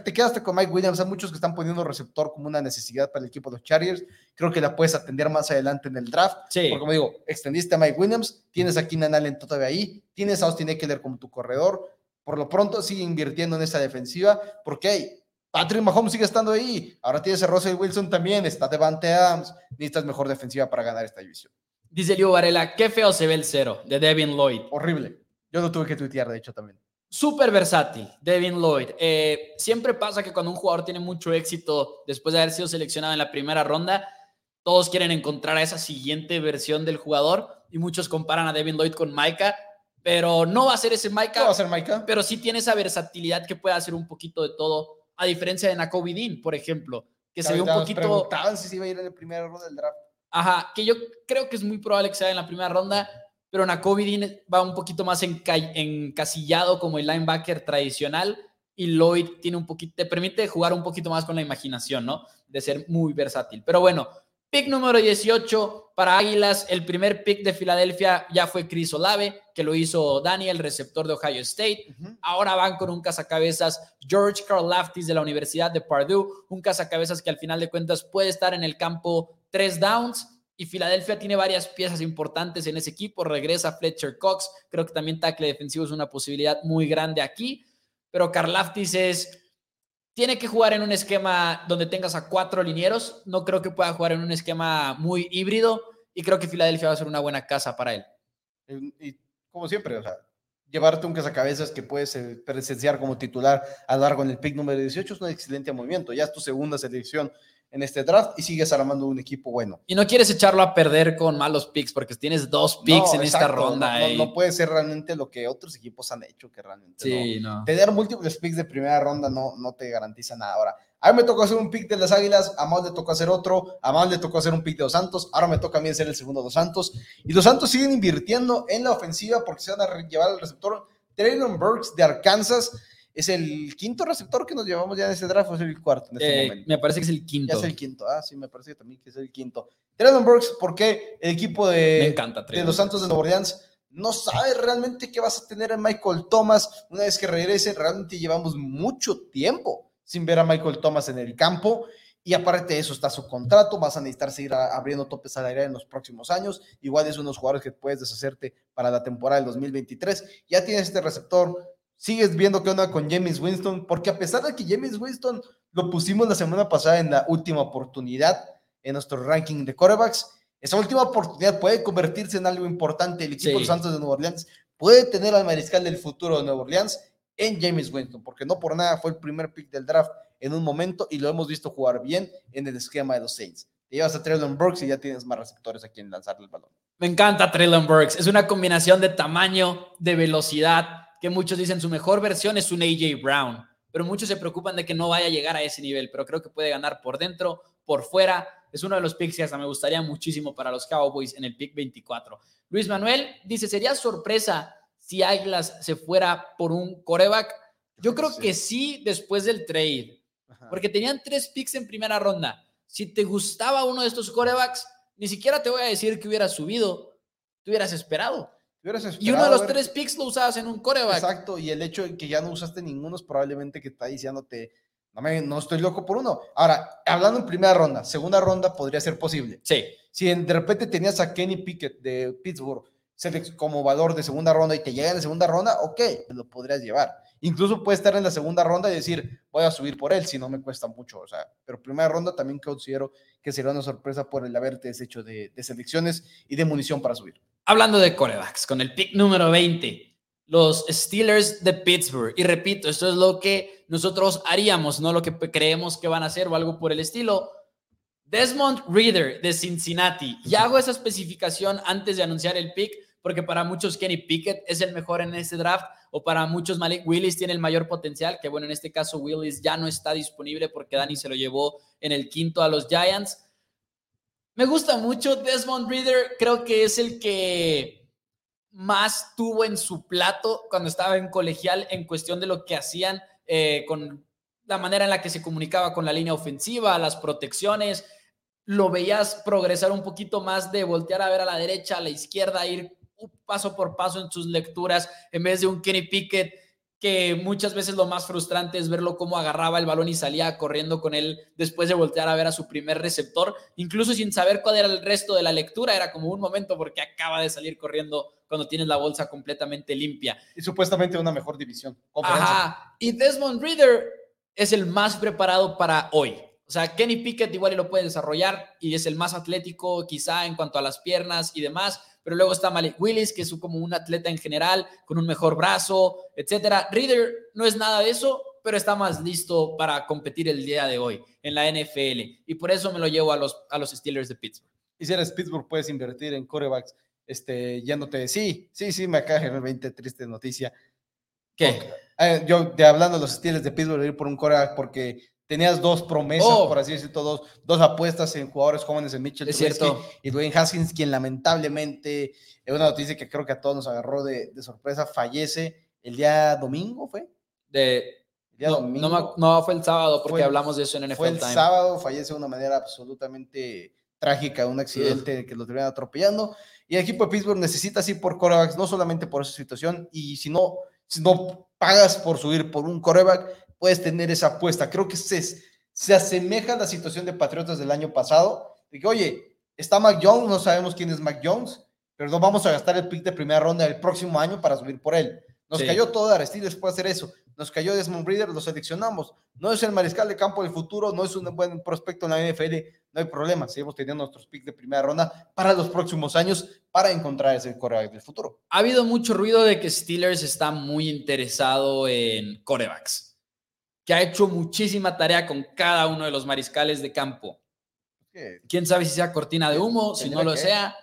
te quedaste con Mike Williams. Hay muchos que están poniendo receptor como una necesidad para el equipo de los Chargers. Creo que la puedes atender más adelante en el draft. Sí. Porque, como digo, extendiste a Mike Williams, tienes a Keenan Allen todavía ahí, tienes a Austin Eckler como tu corredor. Por lo pronto, sigue invirtiendo en esa defensiva, porque hey, Patrick Mahomes sigue estando ahí. Ahora tienes a Russell Wilson también, está Devante Adams. Necesitas mejor defensiva para ganar esta división. Dice Leo Varela, qué feo se ve el cero de Devin Lloyd. Horrible. Yo lo tuve que tuitear, de hecho, también. Súper versátil, Devin Lloyd. Eh, siempre pasa que cuando un jugador tiene mucho éxito después de haber sido seleccionado en la primera ronda, todos quieren encontrar a esa siguiente versión del jugador y muchos comparan a Devin Lloyd con Micah, pero no va a ser ese Micah. No va a ser Micah. Pero sí tiene esa versatilidad que puede hacer un poquito de todo, a diferencia de Nakobe Dean, por ejemplo, que se ve un poquito... si se iba a ir en la primera ronda del draft. Ajá, que yo creo que es muy probable que sea en la primera ronda, pero Nakobe va un poquito más encasillado como el linebacker tradicional y Lloyd tiene un poquito, te permite jugar un poquito más con la imaginación, ¿no? De ser muy versátil. Pero bueno, pick número 18 para Águilas, el primer pick de Filadelfia ya fue Chris Olave, que lo hizo Daniel, receptor de Ohio State. Ahora van con un cazacabezas George Carl Laftis de la Universidad de Purdue, un cazacabezas que al final de cuentas puede estar en el campo tres downs. Y Filadelfia tiene varias piezas importantes en ese equipo. Regresa Fletcher Cox, creo que también tackle defensivo es una posibilidad muy grande aquí, pero Karlaftis es, tiene que jugar en un esquema donde tengas a cuatro linieros, no creo que pueda jugar en un esquema muy híbrido y creo que Filadelfia va a ser una buena casa para él. Y como siempre, o sea, llevarte un cazacabezas que puedes eh, presenciar como titular a largo en el pick número 18 es un excelente movimiento. Ya es tu segunda selección en este draft y sigues armando un equipo bueno. Y no quieres echarlo a perder con malos picks porque tienes dos picks en esta ronda. No, no, puede ser realmente lo que otros equipos han hecho, que realmente sí, no. Tener múltiples picks de primera ronda no, no te garantiza nada. Ahora, a mí me tocó hacer un pick de las Águilas, a Mal le tocó hacer otro, a Mal le tocó hacer un pick de los Santos, ahora me toca a mí hacer el segundo de los Santos. Y los Santos siguen invirtiendo en la ofensiva porque se van a llevar al receptor Traylon Burks de Arkansas es el quinto receptor que nos llevamos ya en ese draft o es el cuarto en este eh, momento. Me parece que es el quinto. Ya es el quinto. Ah, sí, me parece que también que es el quinto. Traylon Burks, porque el equipo de, de los Santos de Nueva Orleans no sabe realmente qué vas a tener en Michael Thomas una vez que regrese. Realmente llevamos mucho tiempo sin ver a Michael Thomas en el campo. Y aparte de eso está su contrato, vas a necesitar seguir abriendo topes salariales en los próximos años. Igual es unos jugadores que puedes deshacerte para la temporada del 2023. Ya tienes este receptor sigues viendo qué onda con James Winston, porque a pesar de que James Winston lo pusimos la semana pasada en la última oportunidad en nuestro ranking de corebacks, esa última oportunidad puede convertirse en algo importante. El equipo de Santos de Nueva Orleans puede tener al mariscal del futuro de Nueva Orleans en James Winston, porque no por nada fue el primer pick del draft en un momento y lo hemos visto jugar bien en el esquema de los Saints. Te llevas a Traylon Burks y ya tienes más receptores a quien lanzarle el balón. Me encanta Traylon Burks. Es una combinación de tamaño, de velocidad, que muchos dicen su mejor versión es un AJ Brown, pero muchos se preocupan de que no vaya a llegar a ese nivel, pero creo que puede ganar por dentro, por fuera. Es uno de los picks que hasta me gustaría muchísimo para los Cowboys en el pick 24. Luis Manuel dice, ¿sería sorpresa si Águilas se fuera por un coreback? Yo creo que sí después del trade, porque tenían tres picks en primera ronda. Si te gustaba uno de estos corebacks, ni siquiera te voy a decir que hubiera subido, te hubieras esperado. Y uno de los tres picks lo usabas en un coreback. Exacto, y el hecho de que ya no usaste ninguno es probablemente que está diciéndote, no, me, no estoy loco por uno. Ahora, hablando en primera ronda, segunda ronda podría ser posible. Sí. Si de repente tenías a Kenny Pickett de Pittsburgh como valor de segunda ronda y te llega la segunda ronda, ok, lo podrías llevar. Incluso puede estar en la segunda ronda y decir, voy a subir por él si no me cuesta mucho. O sea, pero primera ronda también considero que sería una sorpresa por el haberte deshecho de, de selecciones y de munición para subir. Hablando de corebacks, con el pick número 20, los Steelers de Pittsburgh. Y repito, esto es lo que nosotros haríamos, no lo que creemos que van a hacer o algo por el estilo. Desmond Reader de Cincinnati. Y hago esa especificación antes de anunciar el pick, porque para muchos Kenny Pickett es el mejor en este draft, o para muchos Malik Willis tiene el mayor potencial, que bueno, en este caso Willis ya no está disponible porque Dani se lo llevó en el quinto a los Giants. Me gusta mucho Desmond Reader, creo que es el que más tuvo en su plato cuando estaba en colegial en cuestión de lo que hacían eh, con la manera en la que se comunicaba con la línea ofensiva, las protecciones. Lo veías progresar un poquito más de voltear a ver a la derecha, a la izquierda, ir paso por paso en sus lecturas, en vez de un Kenny Pickett que muchas veces lo más frustrante es verlo cómo agarraba el balón y salía corriendo con él después de voltear a ver a su primer receptor, incluso sin saber cuál era el resto de la lectura, era como un momento porque acaba de salir corriendo cuando tienes la bolsa completamente limpia. Y supuestamente una mejor división. Ajá. Y Desmond Reader es el más preparado para hoy. O sea, Kenny Pickett igual lo puede desarrollar y es el más atlético quizá en cuanto a las piernas y demás, pero luego está Malik Willis, que es como un atleta en general, con un mejor brazo, etcétera. Reader no es nada de eso, pero está más listo para competir el día de hoy en la NFL. Y por eso me lo llevo a los, a los Steelers de Pittsburgh. Y si eres Pittsburgh, puedes invertir en corebacks, este, yéndote sí, sí, sí, me acaba de 20 triste noticia. ¿Qué? Eh, yo, de, hablando de los Steelers de Pittsburgh, ir por un coreback porque tenías dos promesas, oh. por así decirlo, dos, dos apuestas en jugadores jóvenes en Mitchell y Dwayne Haskins, quien lamentablemente, es una noticia que creo que a todos nos agarró de, sorpresa, fallece el día domingo, ¿fue? De, no, fue el sábado, porque hablamos de eso en NFL Fue el sábado, fallece de una manera absolutamente trágica, un accidente que lo terminan atropellando. Y el equipo de Pittsburgh necesita así por corebacks, no solamente por esa situación, y si no, si no pagas por subir por un coreback, puedes tener esa apuesta. Creo que se, se asemeja a la situación de Patriotas del año pasado, de que, oye, Está Mac Jones, no sabemos quién es Mac Jones, pero no vamos a gastar el pick de primera ronda del próximo año para subir por él. Nos Sí. cayó todo Aristides puede hacer eso. Nos cayó Desmond Reader, lo seleccionamos. No es el mariscal de campo del futuro, no es un buen prospecto en la NFL, no hay problema. Seguimos teniendo nuestros picks de primera ronda para los próximos años para encontrar ese corredor del futuro. Ha habido mucho ruido de que Steelers está muy interesado en corebacks, que ha hecho muchísima tarea con cada uno de los mariscales de campo. Que Quién sabe si sea cortina de humo, si no lo que. sea,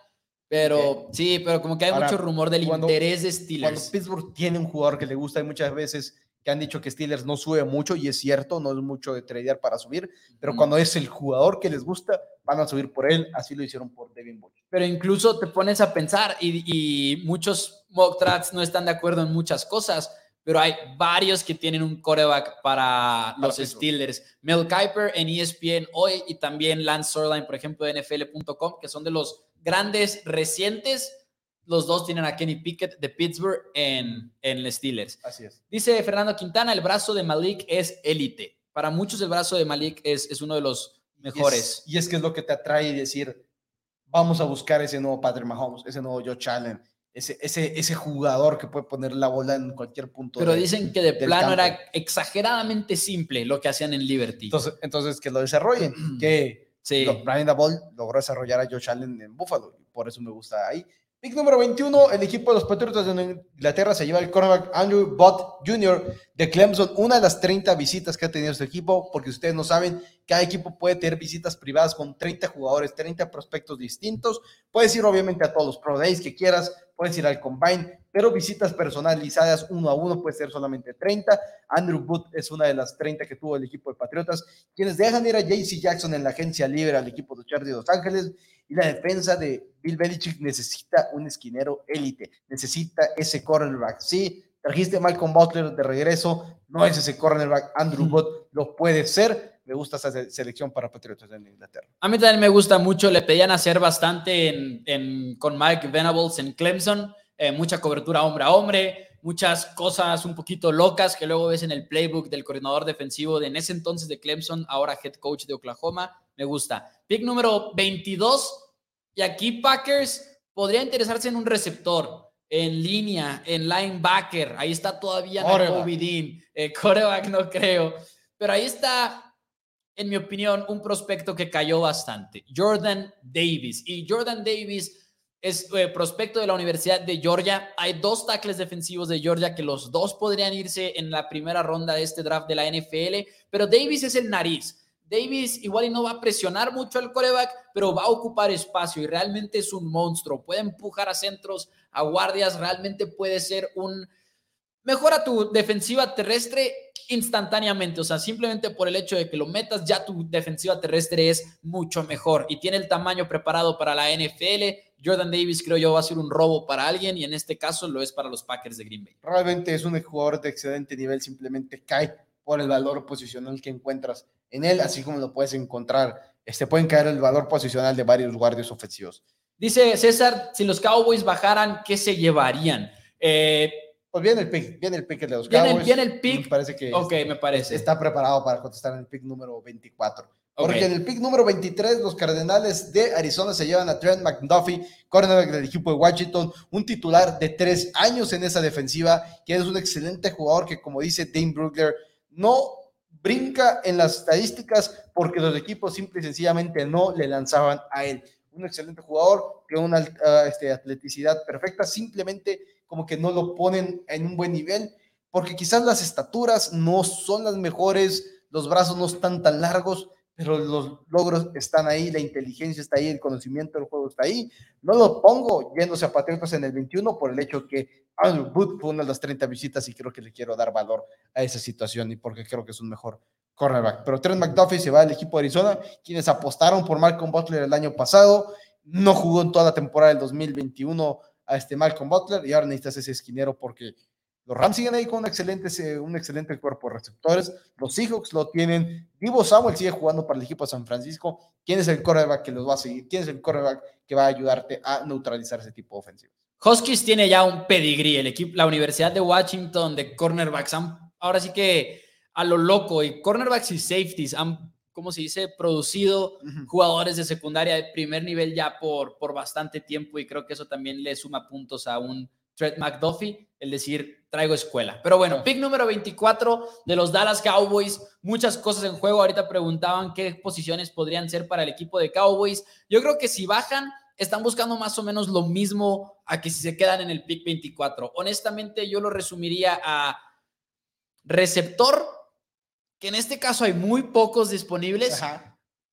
pero sí, pero como que hay Ahora, mucho rumor del cuando- interés de Cuando Steelers. Pittsburgh tiene un jugador que le gusta, hay muchas veces que han dicho que Steelers no sube mucho, y es cierto, no es mucho de tradear para subir, pero cuando es el jugador que les gusta, van a subir por él. Así lo hicieron por Devin Bush. Pero incluso te pones a pensar y, y muchos mock drafts no están de acuerdo en muchas cosas, pero hay varios que tienen un coreback para los Pittsburgh. Steelers. Mel Kiper en ESPN hoy y también Lance Sorline, por ejemplo, de NFL.com, que son de los grandes recientes. Los dos tienen a Kenny Pickett de Pittsburgh en, en Steelers. Así es. Dice Fernando Quintana, el brazo de Malik es élite. Para muchos el brazo de Malik es, es uno de los mejores. Y es, y es que es lo que te atrae decir, vamos a buscar ese nuevo Patrick Mahomes, ese nuevo Joe Allen, ese, ese, ese jugador que puede poner la bola en cualquier punto. Pero de- dicen que de plano campo. era exageradamente simple lo que hacían en Liberty. Entonces, entonces que lo desarrollen, que sí. lo- Brian Dabol logró desarrollar a Josh Allen en Buffalo, por eso me gusta ahí. Pick número 21, el equipo de los Patriotas de Inglaterra se lleva el cornerback Andrew Bott Jr. de Clemson, una de las 30 visitas que ha tenido este equipo, porque ustedes no saben, cada equipo puede tener visitas privadas con 30 jugadores, 30 prospectos distintos. Puedes ir obviamente a todos los Pro que quieras, puedes ir al Combine, pero visitas personalizadas uno a uno puede ser solamente 30. Andrew Booth es una de las 30 que tuvo el equipo de Patriotas, quienes dejan ir a JC Jackson en la agencia libre al equipo de Chargers de Los Ángeles y la defensa de Bill Belichick necesita un esquinero élite, necesita ese cornerback. Sí, trajiste a Malcolm Butler de regreso, no es ese cornerback, Andrew Ujú. Booth lo puede ser. Me gusta esa se- selección para Patriotas en Inglaterra. A mí también me gusta mucho, le pedían hacer bastante en, en- con Mike Venables en Clemson, eh, mucha cobertura hombre a hombre, muchas cosas un poquito locas que luego ves en el playbook del coordinador defensivo de en ese entonces de Clemson, ahora head coach de Oklahoma, me gusta. Pick número 22, y aquí Packers podría interesarse en un receptor, en línea, en linebacker, ahí está todavía Dean, eh, no creo, pero ahí está en mi opinión, un prospecto que cayó bastante, Jordan Davis. Y Jordan Davis es eh, prospecto de la Universidad de Georgia. Hay dos tackles defensivos de Georgia que los dos podrían irse en la primera ronda de este draft de la NFL, pero Davis es el nariz. Davis igual y no va a presionar mucho al coreback, pero va a ocupar espacio y realmente es un monstruo. Puede empujar a centros, a guardias, realmente puede ser un... Mejora tu defensiva terrestre instantáneamente, o sea, simplemente por el hecho de que lo metas, ya tu defensiva terrestre es mucho mejor y tiene el tamaño preparado para la NFL. Jordan Davis creo yo va a ser un robo para alguien y en este caso lo es para los Packers de Green Bay. Realmente es un jugador de excelente nivel, simplemente cae por el valor posicional que encuentras en él, así como lo puedes encontrar. Este pueden caer el valor posicional de varios guardias ofensivos. Dice César, si los Cowboys bajaran, ¿qué se llevarían? Eh, Pues viene el pick, viene el pick de los Viene- Cowboys. viene el pick. Me parece que ok, es- me parece. está preparado para contestar en el pick número 24. Porque en el pick número 23, los Cardenales de Arizona se llevan a Trent McDuffie, cornerback del equipo de Washington, un titular de tres años en esa defensiva, que es un excelente jugador que, como dice Dane Brugler, no brinca en las estadísticas porque los equipos simple y sencillamente no le lanzaban a él. Un excelente jugador, que una uh, este, atleticidad perfecta, simplemente como que no lo ponen en un buen nivel, porque quizás las estaturas no son las mejores, los brazos no están tan largos, pero los logros están ahí, la inteligencia está ahí, el conocimiento del juego está ahí. No lo pongo yéndose a Patriotas en el 21 por el hecho que Andrew Booth fue una de las 30 visitas y creo que le quiero dar valor a esa situación y porque creo que es un mejor cornerback. Pero Trent McDuffie se va al equipo de Arizona, quienes apostaron por Malcolm Butler el año pasado, no jugó en toda la temporada del 2021 a este Malcolm Butler y ahora necesitas ese esquinero porque los Rams siguen ahí con un excelente, un excelente cuerpo de receptores. Los Seahawks lo tienen. Divo Samuel sigue jugando para el equipo de San Francisco. ¿Quién es el cornerback que los va a seguir? ¿Quién es el cornerback que va a ayudarte a neutralizar ese tipo de ofensivas? Huskies tiene ya un pedigrí. El equipo, la Universidad de Washington de cornerbacks han, ahora sí que a lo loco y cornerbacks y safeties han ¿cómo se dice? Producido jugadores de secundaria de primer nivel ya por, por bastante tiempo y creo que eso también le suma puntos a un Trent McDuffie, el decir, traigo escuela. Pero bueno, pick número 24 de los Dallas Cowboys, muchas cosas en juego. Ahorita preguntaban qué posiciones podrían ser para el equipo de Cowboys. Yo creo que si bajan, están buscando más o menos lo mismo a que si se quedan en el pick 24. Honestamente, yo lo resumiría a receptor, que en este caso hay muy pocos disponibles,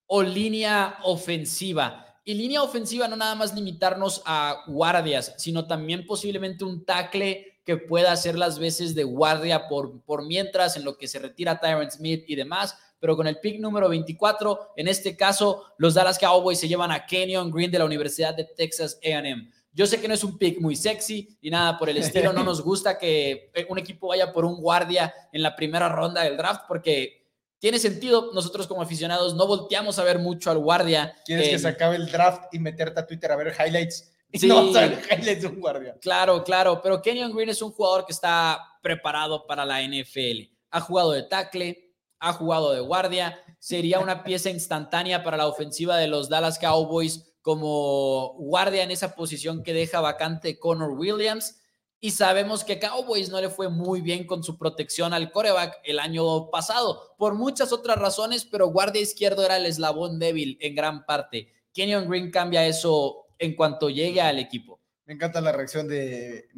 o línea ofensiva. Y línea ofensiva no nada más limitarnos a guardias, sino también posiblemente un tackle que pueda hacer las veces de guardia por, por mientras en lo que se retira Tyron Smith y demás. Pero con el pick número 24, en este caso, los Dallas Cowboys se llevan a Kenyon Green de la Universidad de Texas AM. Yo sé que no es un pick muy sexy ni nada por el estilo. No nos gusta que un equipo vaya por un guardia en la primera ronda del draft porque tiene sentido. Nosotros como aficionados no volteamos a ver mucho al guardia. Quieres que se acabe el draft y meterte a Twitter a ver highlights. Sí, no, de un guardia. Claro, claro, pero Kenyon Green es un jugador que está preparado para la NFL. Ha jugado de tackle, ha jugado de guardia. Sería una pieza instantánea para la ofensiva de los Dallas Cowboys como guardia en esa posición que deja vacante Connor Williams y sabemos que Cowboys no le fue muy bien con su protección al coreback el año pasado, por muchas otras razones, pero guardia izquierdo era el eslabón débil en gran parte. Kenyon Green cambia eso en cuanto llegue al equipo. Me encanta la reacción de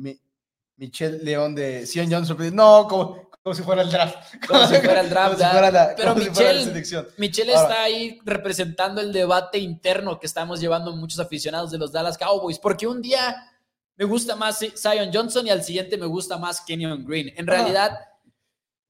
Michelle León de Sion Johnson. No, como, como, si fuera el draft. Como si fuera el draft. pero Michelle, Michelle está ahí representando el debate interno que estamos llevando muchos aficionados de los Dallas Cowboys, porque un día me gusta más Zion Johnson y al siguiente me gusta más Kenyon Green. En realidad,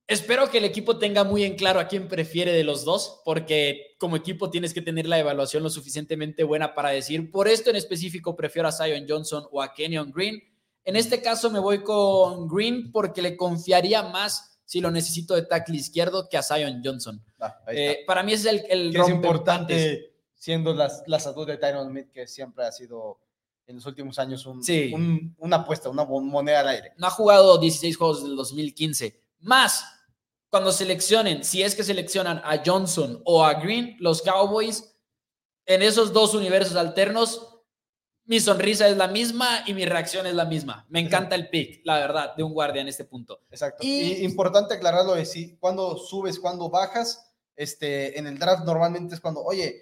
espero que el equipo tenga muy en claro a quién prefiere de los dos, porque como equipo tienes que tener la evaluación lo suficientemente buena para decir, por esto en específico prefiero a Zion Johnson o a Kenyon Green. En este caso me voy con Green porque le confiaría más si lo necesito de tackle izquierdo que a Zion Johnson. Ah, eh, para mí es el, el que es importante siendo las, la salud de Tyron Smith, que siempre ha sido en los últimos años un, una apuesta, una moneda al aire. No ha jugado 16 juegos del 2015. Más, cuando seleccionen, si es que seleccionan a Johnson o a Green, los Cowboys, en esos dos universos alternos, mi sonrisa es la misma y mi reacción es la misma. Me encanta el pick, la verdad, de un guardia en este punto. Exacto. Y importante aclararlo de si cuando subes, cuando bajas, este, en el draft normalmente es cuando, oye,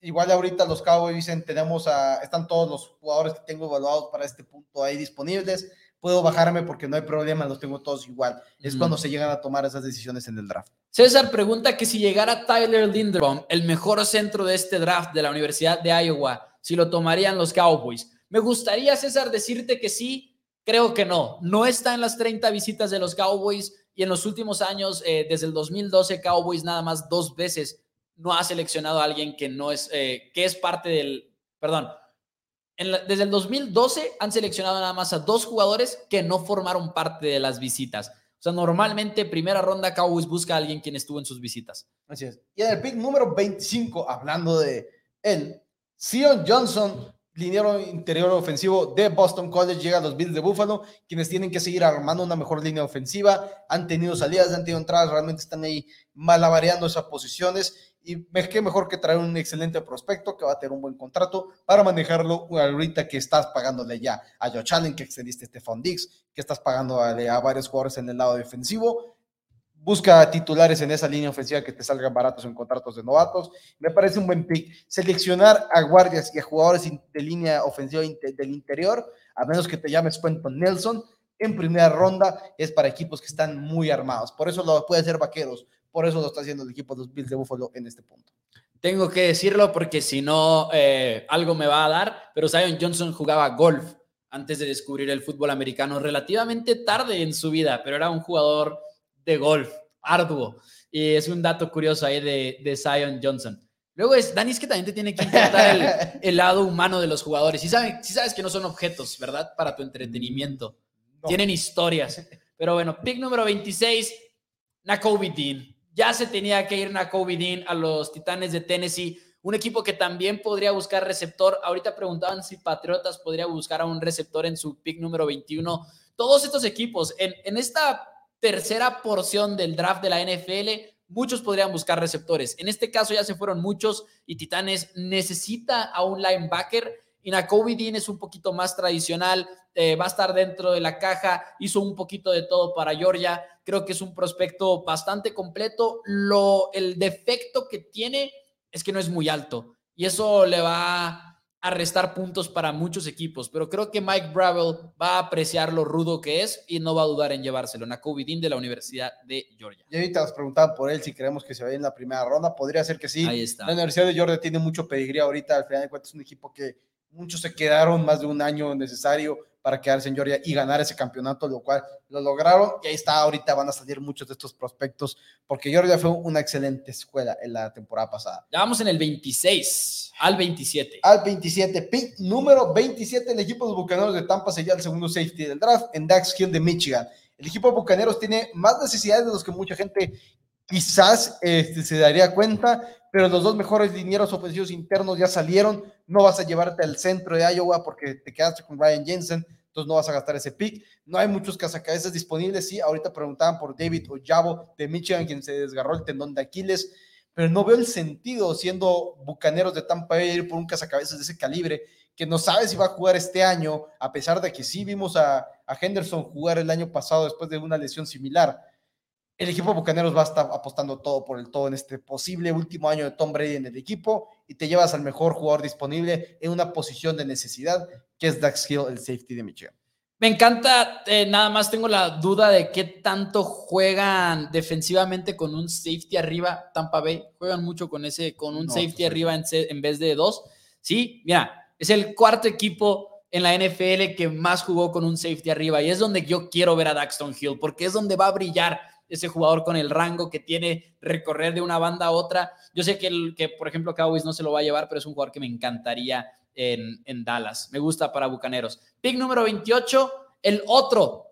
igual ahorita los Cowboys dicen, tenemos a, están todos los jugadores que tengo evaluados para este punto ahí disponibles, puedo bajarme porque no hay problema, los tengo todos igual. Es cuando se llegan a tomar esas decisiones en el draft. César pregunta que si llegara Tyler Linderbaum, el mejor centro de este draft de la Universidad de Iowa, si lo tomarían los Cowboys. Me gustaría, César, decirte que sí, creo que no. No está en las 30 visitas de los Cowboys y en los últimos años, eh, desde el 2012, Cowboys nada más dos veces no ha seleccionado a alguien que no es, eh, que es parte del, perdón, desde el 2012 han seleccionado nada más a dos jugadores que no formaron parte de las visitas. O sea, normalmente primera ronda Cowboys busca a alguien quien estuvo en sus visitas. Así es. Y en el pick número 25, hablando de él, Sion Johnson, liniero interior ofensivo de Boston College, llega a los Bills de Buffalo, quienes tienen que seguir armando una mejor línea ofensiva. Han tenido salidas, han tenido entradas, realmente están ahí malabareando esas posiciones y qué mejor que traer un excelente prospecto que va a tener un buen contrato para manejarlo ahorita que estás pagándole ya a Joe Allen, que excediste Stephon Diggs, que estás pagando a, a, varios jugadores en el lado defensivo. Busca titulares en esa línea ofensiva que te salgan baratos en contratos de novatos. Me parece un buen pick. Seleccionar a guardias y a jugadores de línea ofensiva del interior, a menos que te llames Quentin Nelson, en primera ronda es para equipos que están muy armados. Por eso lo puede ser vaqueros, por eso lo está haciendo el equipo de los Bills de Buffalo en este punto. Tengo que decirlo porque si no, eh, algo me va a dar, pero Zion Johnson jugaba golf antes de descubrir el fútbol americano relativamente tarde en su vida, pero era un jugador de golf arduo. Y es un dato curioso ahí de, de Zion Johnson. Luego es, Dani, es que también te tiene que importar el, lado humano de los jugadores. Sabes, si sabes que no son objetos, ¿verdad? Para tu entretenimiento. Tienen historias. Pero bueno, pick número 26, Nakobe Dean ya se tenía que ir Nakobe Dean a los Titanes de Tennessee, un equipo que también podría buscar receptor. Ahorita preguntaban si Patriotas podría buscar a un receptor en su pick número 21. Todos estos equipos, en, en esta tercera porción del draft de la NFL, muchos podrían buscar receptores. En este caso ya se fueron muchos y Titanes necesita a un linebacker. Y Nakobe Dean es un poquito más tradicional, eh, va a estar dentro de la caja, hizo un poquito de todo para Georgia. Creo que es un prospecto bastante completo. Lo, el defecto que tiene es que no es muy alto y eso le va a restar puntos para muchos equipos, pero creo que Mike Bravel va a apreciar lo rudo que es y no va a dudar en llevárselo. Nakobe Dean de la Universidad de Georgia. Y ahorita nos preguntaban por él si creemos que se vaya en la primera ronda. Podría ser que sí. Ahí está. La Universidad de Georgia tiene mucho pedigrí ahorita. Al final de cuentas, es un equipo que muchos se quedaron más de un año necesario para quedarse en Georgia y ganar ese campeonato, lo cual lo lograron. Y ahí está, ahorita van a salir muchos de estos prospectos, porque Georgia fue una excelente escuela en la temporada pasada. Ya vamos en el 26 al 27. Al 27, pick número 27, el equipo de los Bucaneros de Tampa sería el segundo safety del draft en Dax Hill de Michigan. El equipo de Bucaneros tiene más necesidades de los que mucha gente quizás este, se daría cuenta, pero los dos mejores linieros ofensivos internos ya salieron. No vas a llevarte al centro de Iowa porque te quedaste con Ryan Jensen, entonces no vas a gastar ese pick. No hay muchos cazacabezas disponibles. Sí, ahorita preguntaban por David Ojabo de Michigan, quien se desgarró el tendón de Aquiles, pero no veo el sentido siendo bucaneros de Tampa Bay ir por un cazacabezas de ese calibre que no sabe si va a jugar este año, a pesar de que sí vimos a, a Henderson jugar el año pasado después de una lesión similar el equipo Bucaneros va a estar apostando todo por el todo en este posible último año de Tom Brady en el equipo y te llevas al mejor jugador disponible en una posición de necesidad, que es Dax Hill, el safety de Michigan. Me encanta, eh, nada más tengo la duda de qué tanto juegan defensivamente con un safety arriba. Tampa Bay juegan mucho con ese, con un No, safety sí. arriba en, en vez de dos. Sí, mira, es el cuarto equipo en la NFL que más jugó con un safety arriba y es donde yo quiero ver a Daxton Hill porque es donde va a brillar ese jugador con el rango que tiene recorrer de una banda a otra. Yo sé que, el, que por ejemplo, Cowboys no se lo va a llevar, pero es un jugador que me encantaría en, en Dallas. Me gusta para Bucaneros. Pick número 28, el otro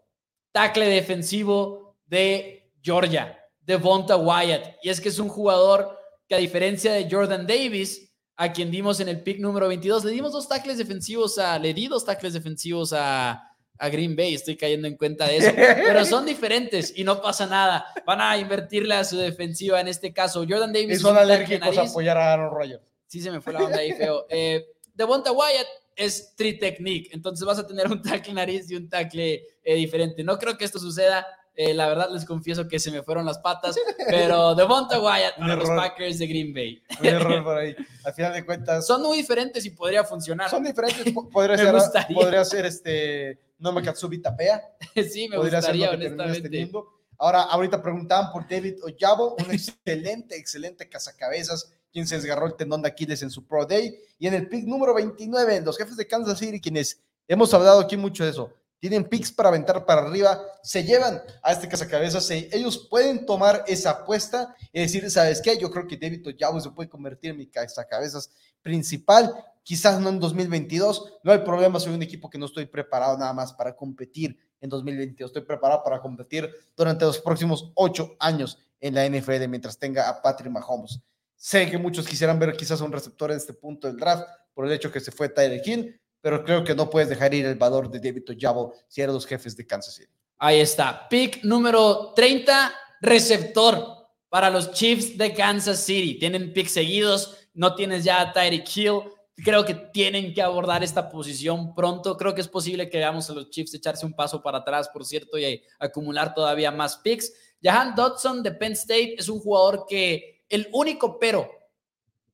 tackle defensivo de Georgia, Devonta Wyatt. Y es que es un jugador que a diferencia de Jordan Davis, a quien dimos en el pick número 22, le dimos dos tackles defensivos a, le di dos tackles defensivos a, a Green Bay, estoy cayendo en cuenta de eso, pero son diferentes y no pasa nada. Van a invertirle a su defensiva en este caso. Jordan Davis Y son alérgicos a apoyar a Aaron Rodgers. Sí, se me fue la onda ahí feo. Eh, Devonta Wyatt es tri technique, entonces vas a tener un tackle nariz y un tackle eh, diferente. No creo que esto suceda. Eh, la verdad les confieso que se me fueron las patas, pero Devonta Wyatt para los. Packers de Green Bay. Un error por ahí. Al final de cuentas, Son muy diferentes y podría funcionar. son diferentes. po- Podría Me ser, gustaría. podría ser este Nome Katsubi Tapea. sí, me podría gustaría, termines honestamente. Ahora, ahorita preguntaban por David Ojabo, un excelente, excelente cazacabezas, quien se desgarró el tendón de Aquiles en su Pro Day. Y en el pick número 29, los jefes de Kansas City, quienes hemos hablado aquí mucho de eso, tienen picks para aventar para arriba, se llevan a este cazacabezas, ellos pueden tomar esa apuesta y decir, ¿sabes qué? Yo creo que David Ojabo se puede convertir en mi cazacabezas principal, quizás no en 2022, no hay problema, soy un equipo que no estoy preparado nada más para competir en 2022, estoy preparado para competir durante los próximos ocho años en la NFL mientras tenga a Patrick Mahomes. Sé que muchos quisieran ver quizás un receptor en este punto del draft por el hecho que se fue Tyler Hill, pero creo que no puedes dejar ir el valor de David Ojabo si eres los jefes de Kansas City. Ahí está. Pick número 30, receptor para los Chiefs de Kansas City. Tienen picks seguidos, no tienes ya a Tyreek Hill. Creo que tienen que abordar esta posición pronto. Creo que es posible que veamos a los Chiefs echarse un paso para atrás, por cierto, y acumular todavía más picks. Jahan Dodson de Penn State es un jugador que el único pero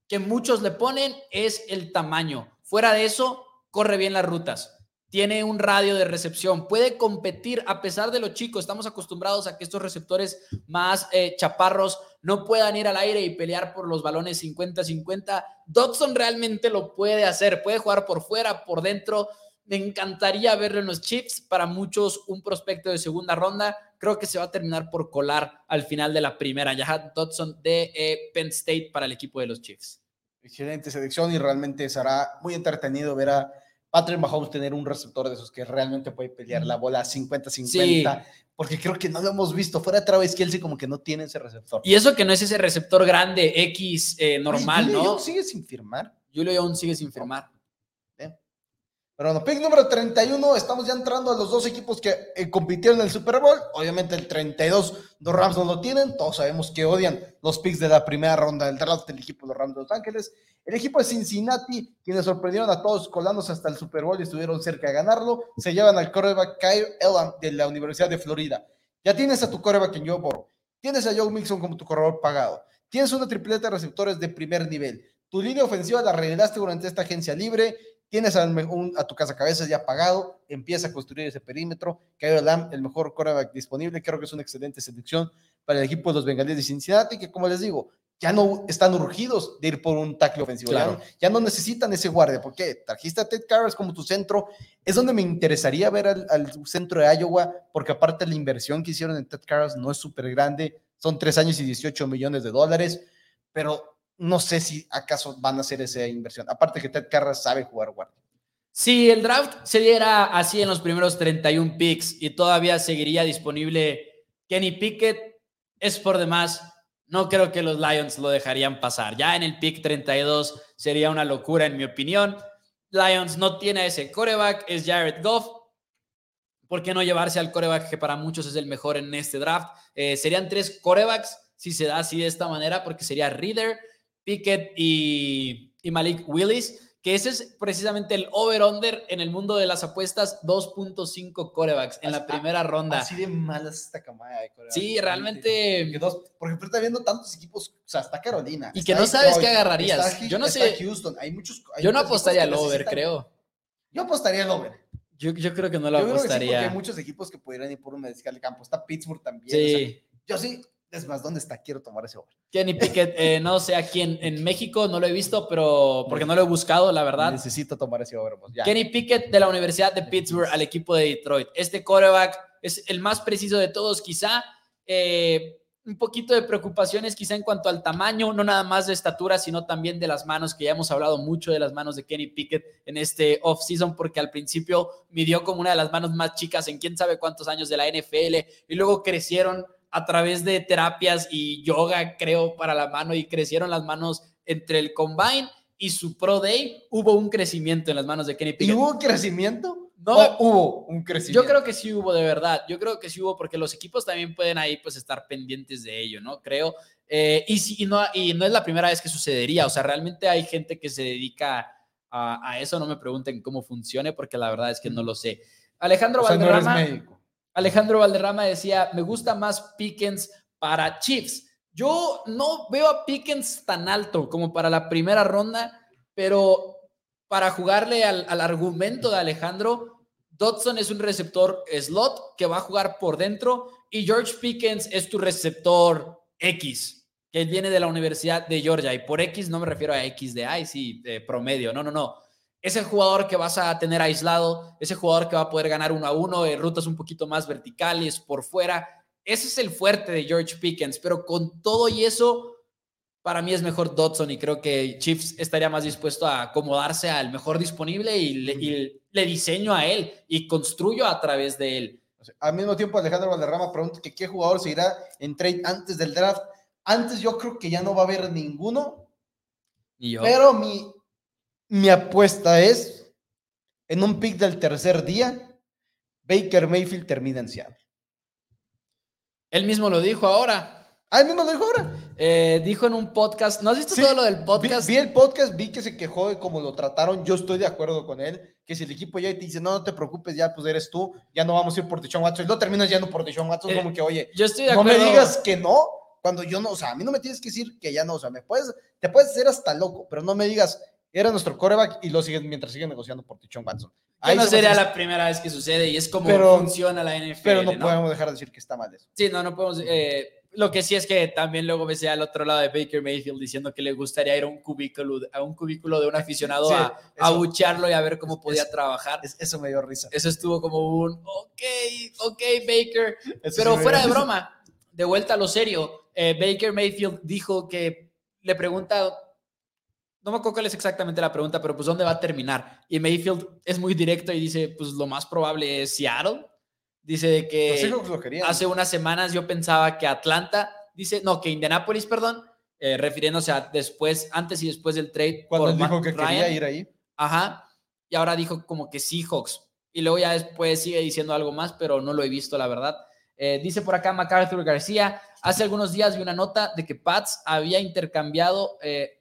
que muchos le ponen es el tamaño. Fuera de eso, corre bien las rutas tiene un radio de recepción, puede competir a pesar de lo chico. Estamos acostumbrados a que estos receptores más eh, chaparros no puedan ir al aire y pelear por los balones 50-50. Dodson realmente lo puede hacer, puede jugar por fuera, por dentro. Me encantaría verlo en los Chiefs. Para muchos, un prospecto de segunda ronda. Creo que se va a terminar por colar al final de la primera. Jahan Dodson de eh, Penn State para el equipo de los Chiefs. Excelente selección y realmente será muy entretenido ver a Patrick Mahomes tener un receptor de esos que realmente puede pelear la bola 50-50, Sí. porque creo que no lo hemos visto. Fuera de Travis Kelsey como que no tiene ese receptor. Y eso que no es ese receptor grande X eh, normal, Oye, Julio ¿no? Jones sigue sin firmar. Julio Jones sigue sin firmar. Pero bueno, pick número 31, estamos ya entrando a los dos equipos que eh, compitieron en el Super Bowl. Obviamente el 32, los Rams no lo tienen. Todos sabemos que odian los picks de la primera ronda del draft del equipo de los Rams de Los Ángeles. El equipo de Cincinnati, quienes sorprendieron a todos colándose hasta el Super Bowl y estuvieron cerca de ganarlo, se llevan al quarterback Kyle Elam de la Universidad de Florida. Ya tienes a tu quarterback en Joe Burrow. Tienes a Joe Mixon como tu corredor pagado. Tienes una tripleta de receptores de primer nivel. Tu línea ofensiva la arreglaste durante esta agencia libre Tienes a, tu casa cabezas ya pagado, empieza a construir ese perímetro. Kyle Lamb, el mejor quarterback disponible, creo que es una excelente selección para el equipo de los Bengalíes de Cincinnati, que como les digo, ya no están urgidos de ir por un tackle ofensivo. Ya, no necesitan ese guardia. porque Trajiste a Ted Carras como tu centro. Es donde me interesaría ver al, centro de Iowa, porque aparte la inversión que hicieron en Ted Carras no es súper grande. Son tres años y 18 millones de dólares. Pero no sé si acaso van a hacer esa inversión. Aparte que Ted Carras sabe jugar guardia. Si el draft se diera así en los primeros 31 picks y todavía seguiría disponible Kenny Pickett, es por demás. No creo que los Lions lo dejarían pasar. Ya en el pick 32 sería una locura, en mi opinión. Lions no tiene ese coreback, es Jared Goff. ¿Por qué no llevarse al coreback que para muchos es el mejor en este draft? Eh, serían tres corebacks si se da así de esta manera, porque sería Reader, Pickett y, Malik Willis, que ese es precisamente el over-under en el mundo de las apuestas, 2.5 corebacks en la primera ronda. Así de malas esta camada de corebacks. Sí, realmente. por ejemplo, está viendo tantos equipos, o sea, está Carolina. Y que no sabes qué agarrarías. yo no sé. Houston, hay muchos. yo no apostaría al over, creo. Yo apostaría al over. Yo, yo, creo que no lo apostaría. Creo que hay muchos equipos que pudieran ir por un medical de campo. Está Pittsburgh también. Sí. yo sí, es más, ¿dónde está? Quiero tomar ese over. Kenny Pickett, eh, no sé aquí en, en, México, no lo he visto, pero porque no lo he buscado, la verdad. Necesito tomar ese over. Pues, Kenny Pickett de la Universidad de Pittsburgh al equipo de Detroit. Este quarterback es el más preciso de todos, quizá. Eh, un poquito de preocupaciones quizá en cuanto al tamaño, no nada más de estatura, sino también de las manos, que ya hemos hablado mucho de las manos de Kenny Pickett en este off-season, porque al principio midió como una de las manos más chicas en quién sabe cuántos años de la NFL y luego crecieron a través de terapias y yoga, creo, para la mano y crecieron las manos entre el combine y su Pro Day. Hubo un crecimiento en las manos de Kenny Pickett. ¿Y hubo un crecimiento? No, hubo un crecimiento. Yo creo que sí hubo, de verdad. Yo creo que sí hubo, porque los equipos también pueden ahí pues estar pendientes de ello, ¿no? Creo. Eh, y, sí, y, no, y no es la primera vez que sucedería. O sea, realmente hay gente que se dedica a, eso. No me pregunten cómo funcione, porque la verdad es que no lo sé. Alejandro o Alejandro Valderrama decía, me gusta más Pickens para Chiefs. Yo no veo a Pickens tan alto como para la primera ronda, pero para jugarle al, argumento de Alejandro, Dodson es un receptor slot que va a jugar por dentro y George Pickens es tu receptor X, que viene de la Universidad de Georgia. Y por X no me refiero a X de, ay, sí, promedio. No, no, no ese jugador que vas a tener aislado, ese jugador que va a poder ganar uno a uno en rutas un poquito más verticales por fuera. Ese es el fuerte de George Pickens, pero con todo y eso, para mí es mejor Dodson y creo que Chiefs estaría más dispuesto a acomodarse al mejor disponible y le, diseño a él y construyo a través de él. Al mismo tiempo, Alejandro Valderrama pregunta que qué jugador se irá en trade antes del draft. Antes yo creo que ya no va a haber ninguno. Y yo. Pero mi, mi apuesta es, en un pick del tercer día, Baker Mayfield termina en Seattle. Él mismo lo dijo ahora. Ah, él mismo lo dijo ahora. Eh, dijo en un podcast, ¿no has visto todo lo del podcast? Vi, el podcast, vi que se quejó de cómo lo trataron. Yo estoy de acuerdo con él. Que si el equipo ya te dice, no, no te preocupes, ya pues eres tú, ya no vamos a ir por Deshaun Watson. Y lo terminas yendo por Deshaun Watson, eh, como que, oye, yo estoy de no me digas que no, cuando yo no, o sea, a mí no me tienes que decir que ya no, o sea, me puedes, te puedes hacer hasta loco, pero no me digas, era nuestro coreback y lo siguen mientras siguen negociando por Tichon Watson. Ahí no sería la primera vez que sucede y es como funciona la NFL. Pero no, podemos dejar de decir que está mal eso. Sí, no, no podemos. Eh, lo que sí es que también luego ves al otro lado de Baker Mayfield diciendo que le gustaría ir a un cubículo, a un cubículo de un aficionado a, a bucharlo y a ver cómo podía trabajar. eso me dio risa. Eso estuvo como un, ok, ok, Baker. Pero fuera de broma, de vuelta a lo serio, eh, Baker Mayfield dijo que le pregunta no me acuerdo cuál es exactamente la pregunta, pero pues ¿dónde va a terminar? Y Mayfield es muy directo y dice, pues lo más probable es Seattle. Dice que hace unas semanas yo pensaba que Atlanta, dice, no, que Indianapolis, perdón, eh, refiriéndose a después, antes y después del trade. Cuando dijo que quería ir ahí. Ajá. y ahora dijo como que Seahawks. Y luego ya después sigue diciendo algo más, pero no lo he visto, la verdad. Eh, dice por acá MacArthur García, hace algunos días vi una nota de que Pats había intercambiado eh,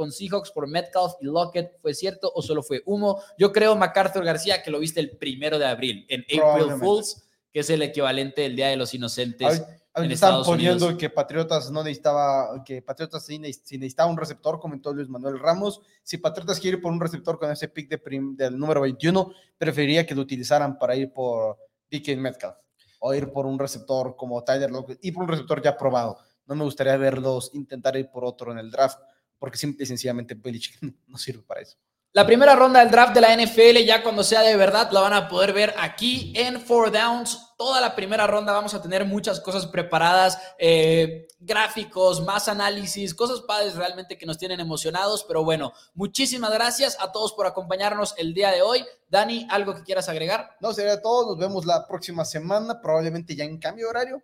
con Seahawks por Metcalf y Lockett. ¿Fue cierto o solo fue humo? Yo creo, MacArthur García, que lo viste el primero de abril, en April Fools, que es el equivalente del Día de los Inocentes. en están poniendo que Patriotas no necesitaba, que Patriotas sí, necesitaba un receptor, comentó Luis Manuel Ramos. Si Patriotas quiere ir por un receptor con ese pick de del número 21, preferiría que lo utilizaran para ir por DK Metcalf o ir por un receptor como Tyler Lockett y por un receptor ya probado. No me gustaría verlos intentar ir por otro en el draft, porque simple y sencillamente Belichick no sirve para eso. La primera ronda del draft de la NFL, ya cuando sea de verdad, la van a poder ver aquí en Four Downs. Toda la primera ronda vamos a tener muchas cosas preparadas, eh, gráficos, más análisis, cosas padres realmente que nos tienen emocionados. Pero bueno, muchísimas gracias a todos por acompañarnos el día de hoy. Dani, ¿algo que quieras agregar? No, sería todo. Nos vemos la próxima semana, probablemente ya en cambio de horario.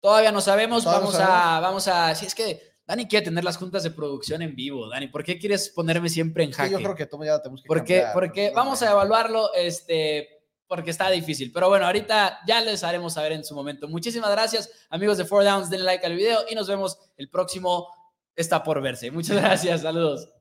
Todavía no sabemos. vamos a, vamos a, si es que Dani quiere tener las juntas de producción en vivo. Dani, ¿por qué quieres ponerme siempre en jaque? yo creo que tú ya tenemos que porque, Porque vamos a evaluarlo, este, porque está difícil. Pero bueno, ahorita ya les haremos saber en su momento. Muchísimas gracias, amigos de Four Downs. Denle like al video y nos vemos el próximo. Está por verse. Muchas gracias. Saludos.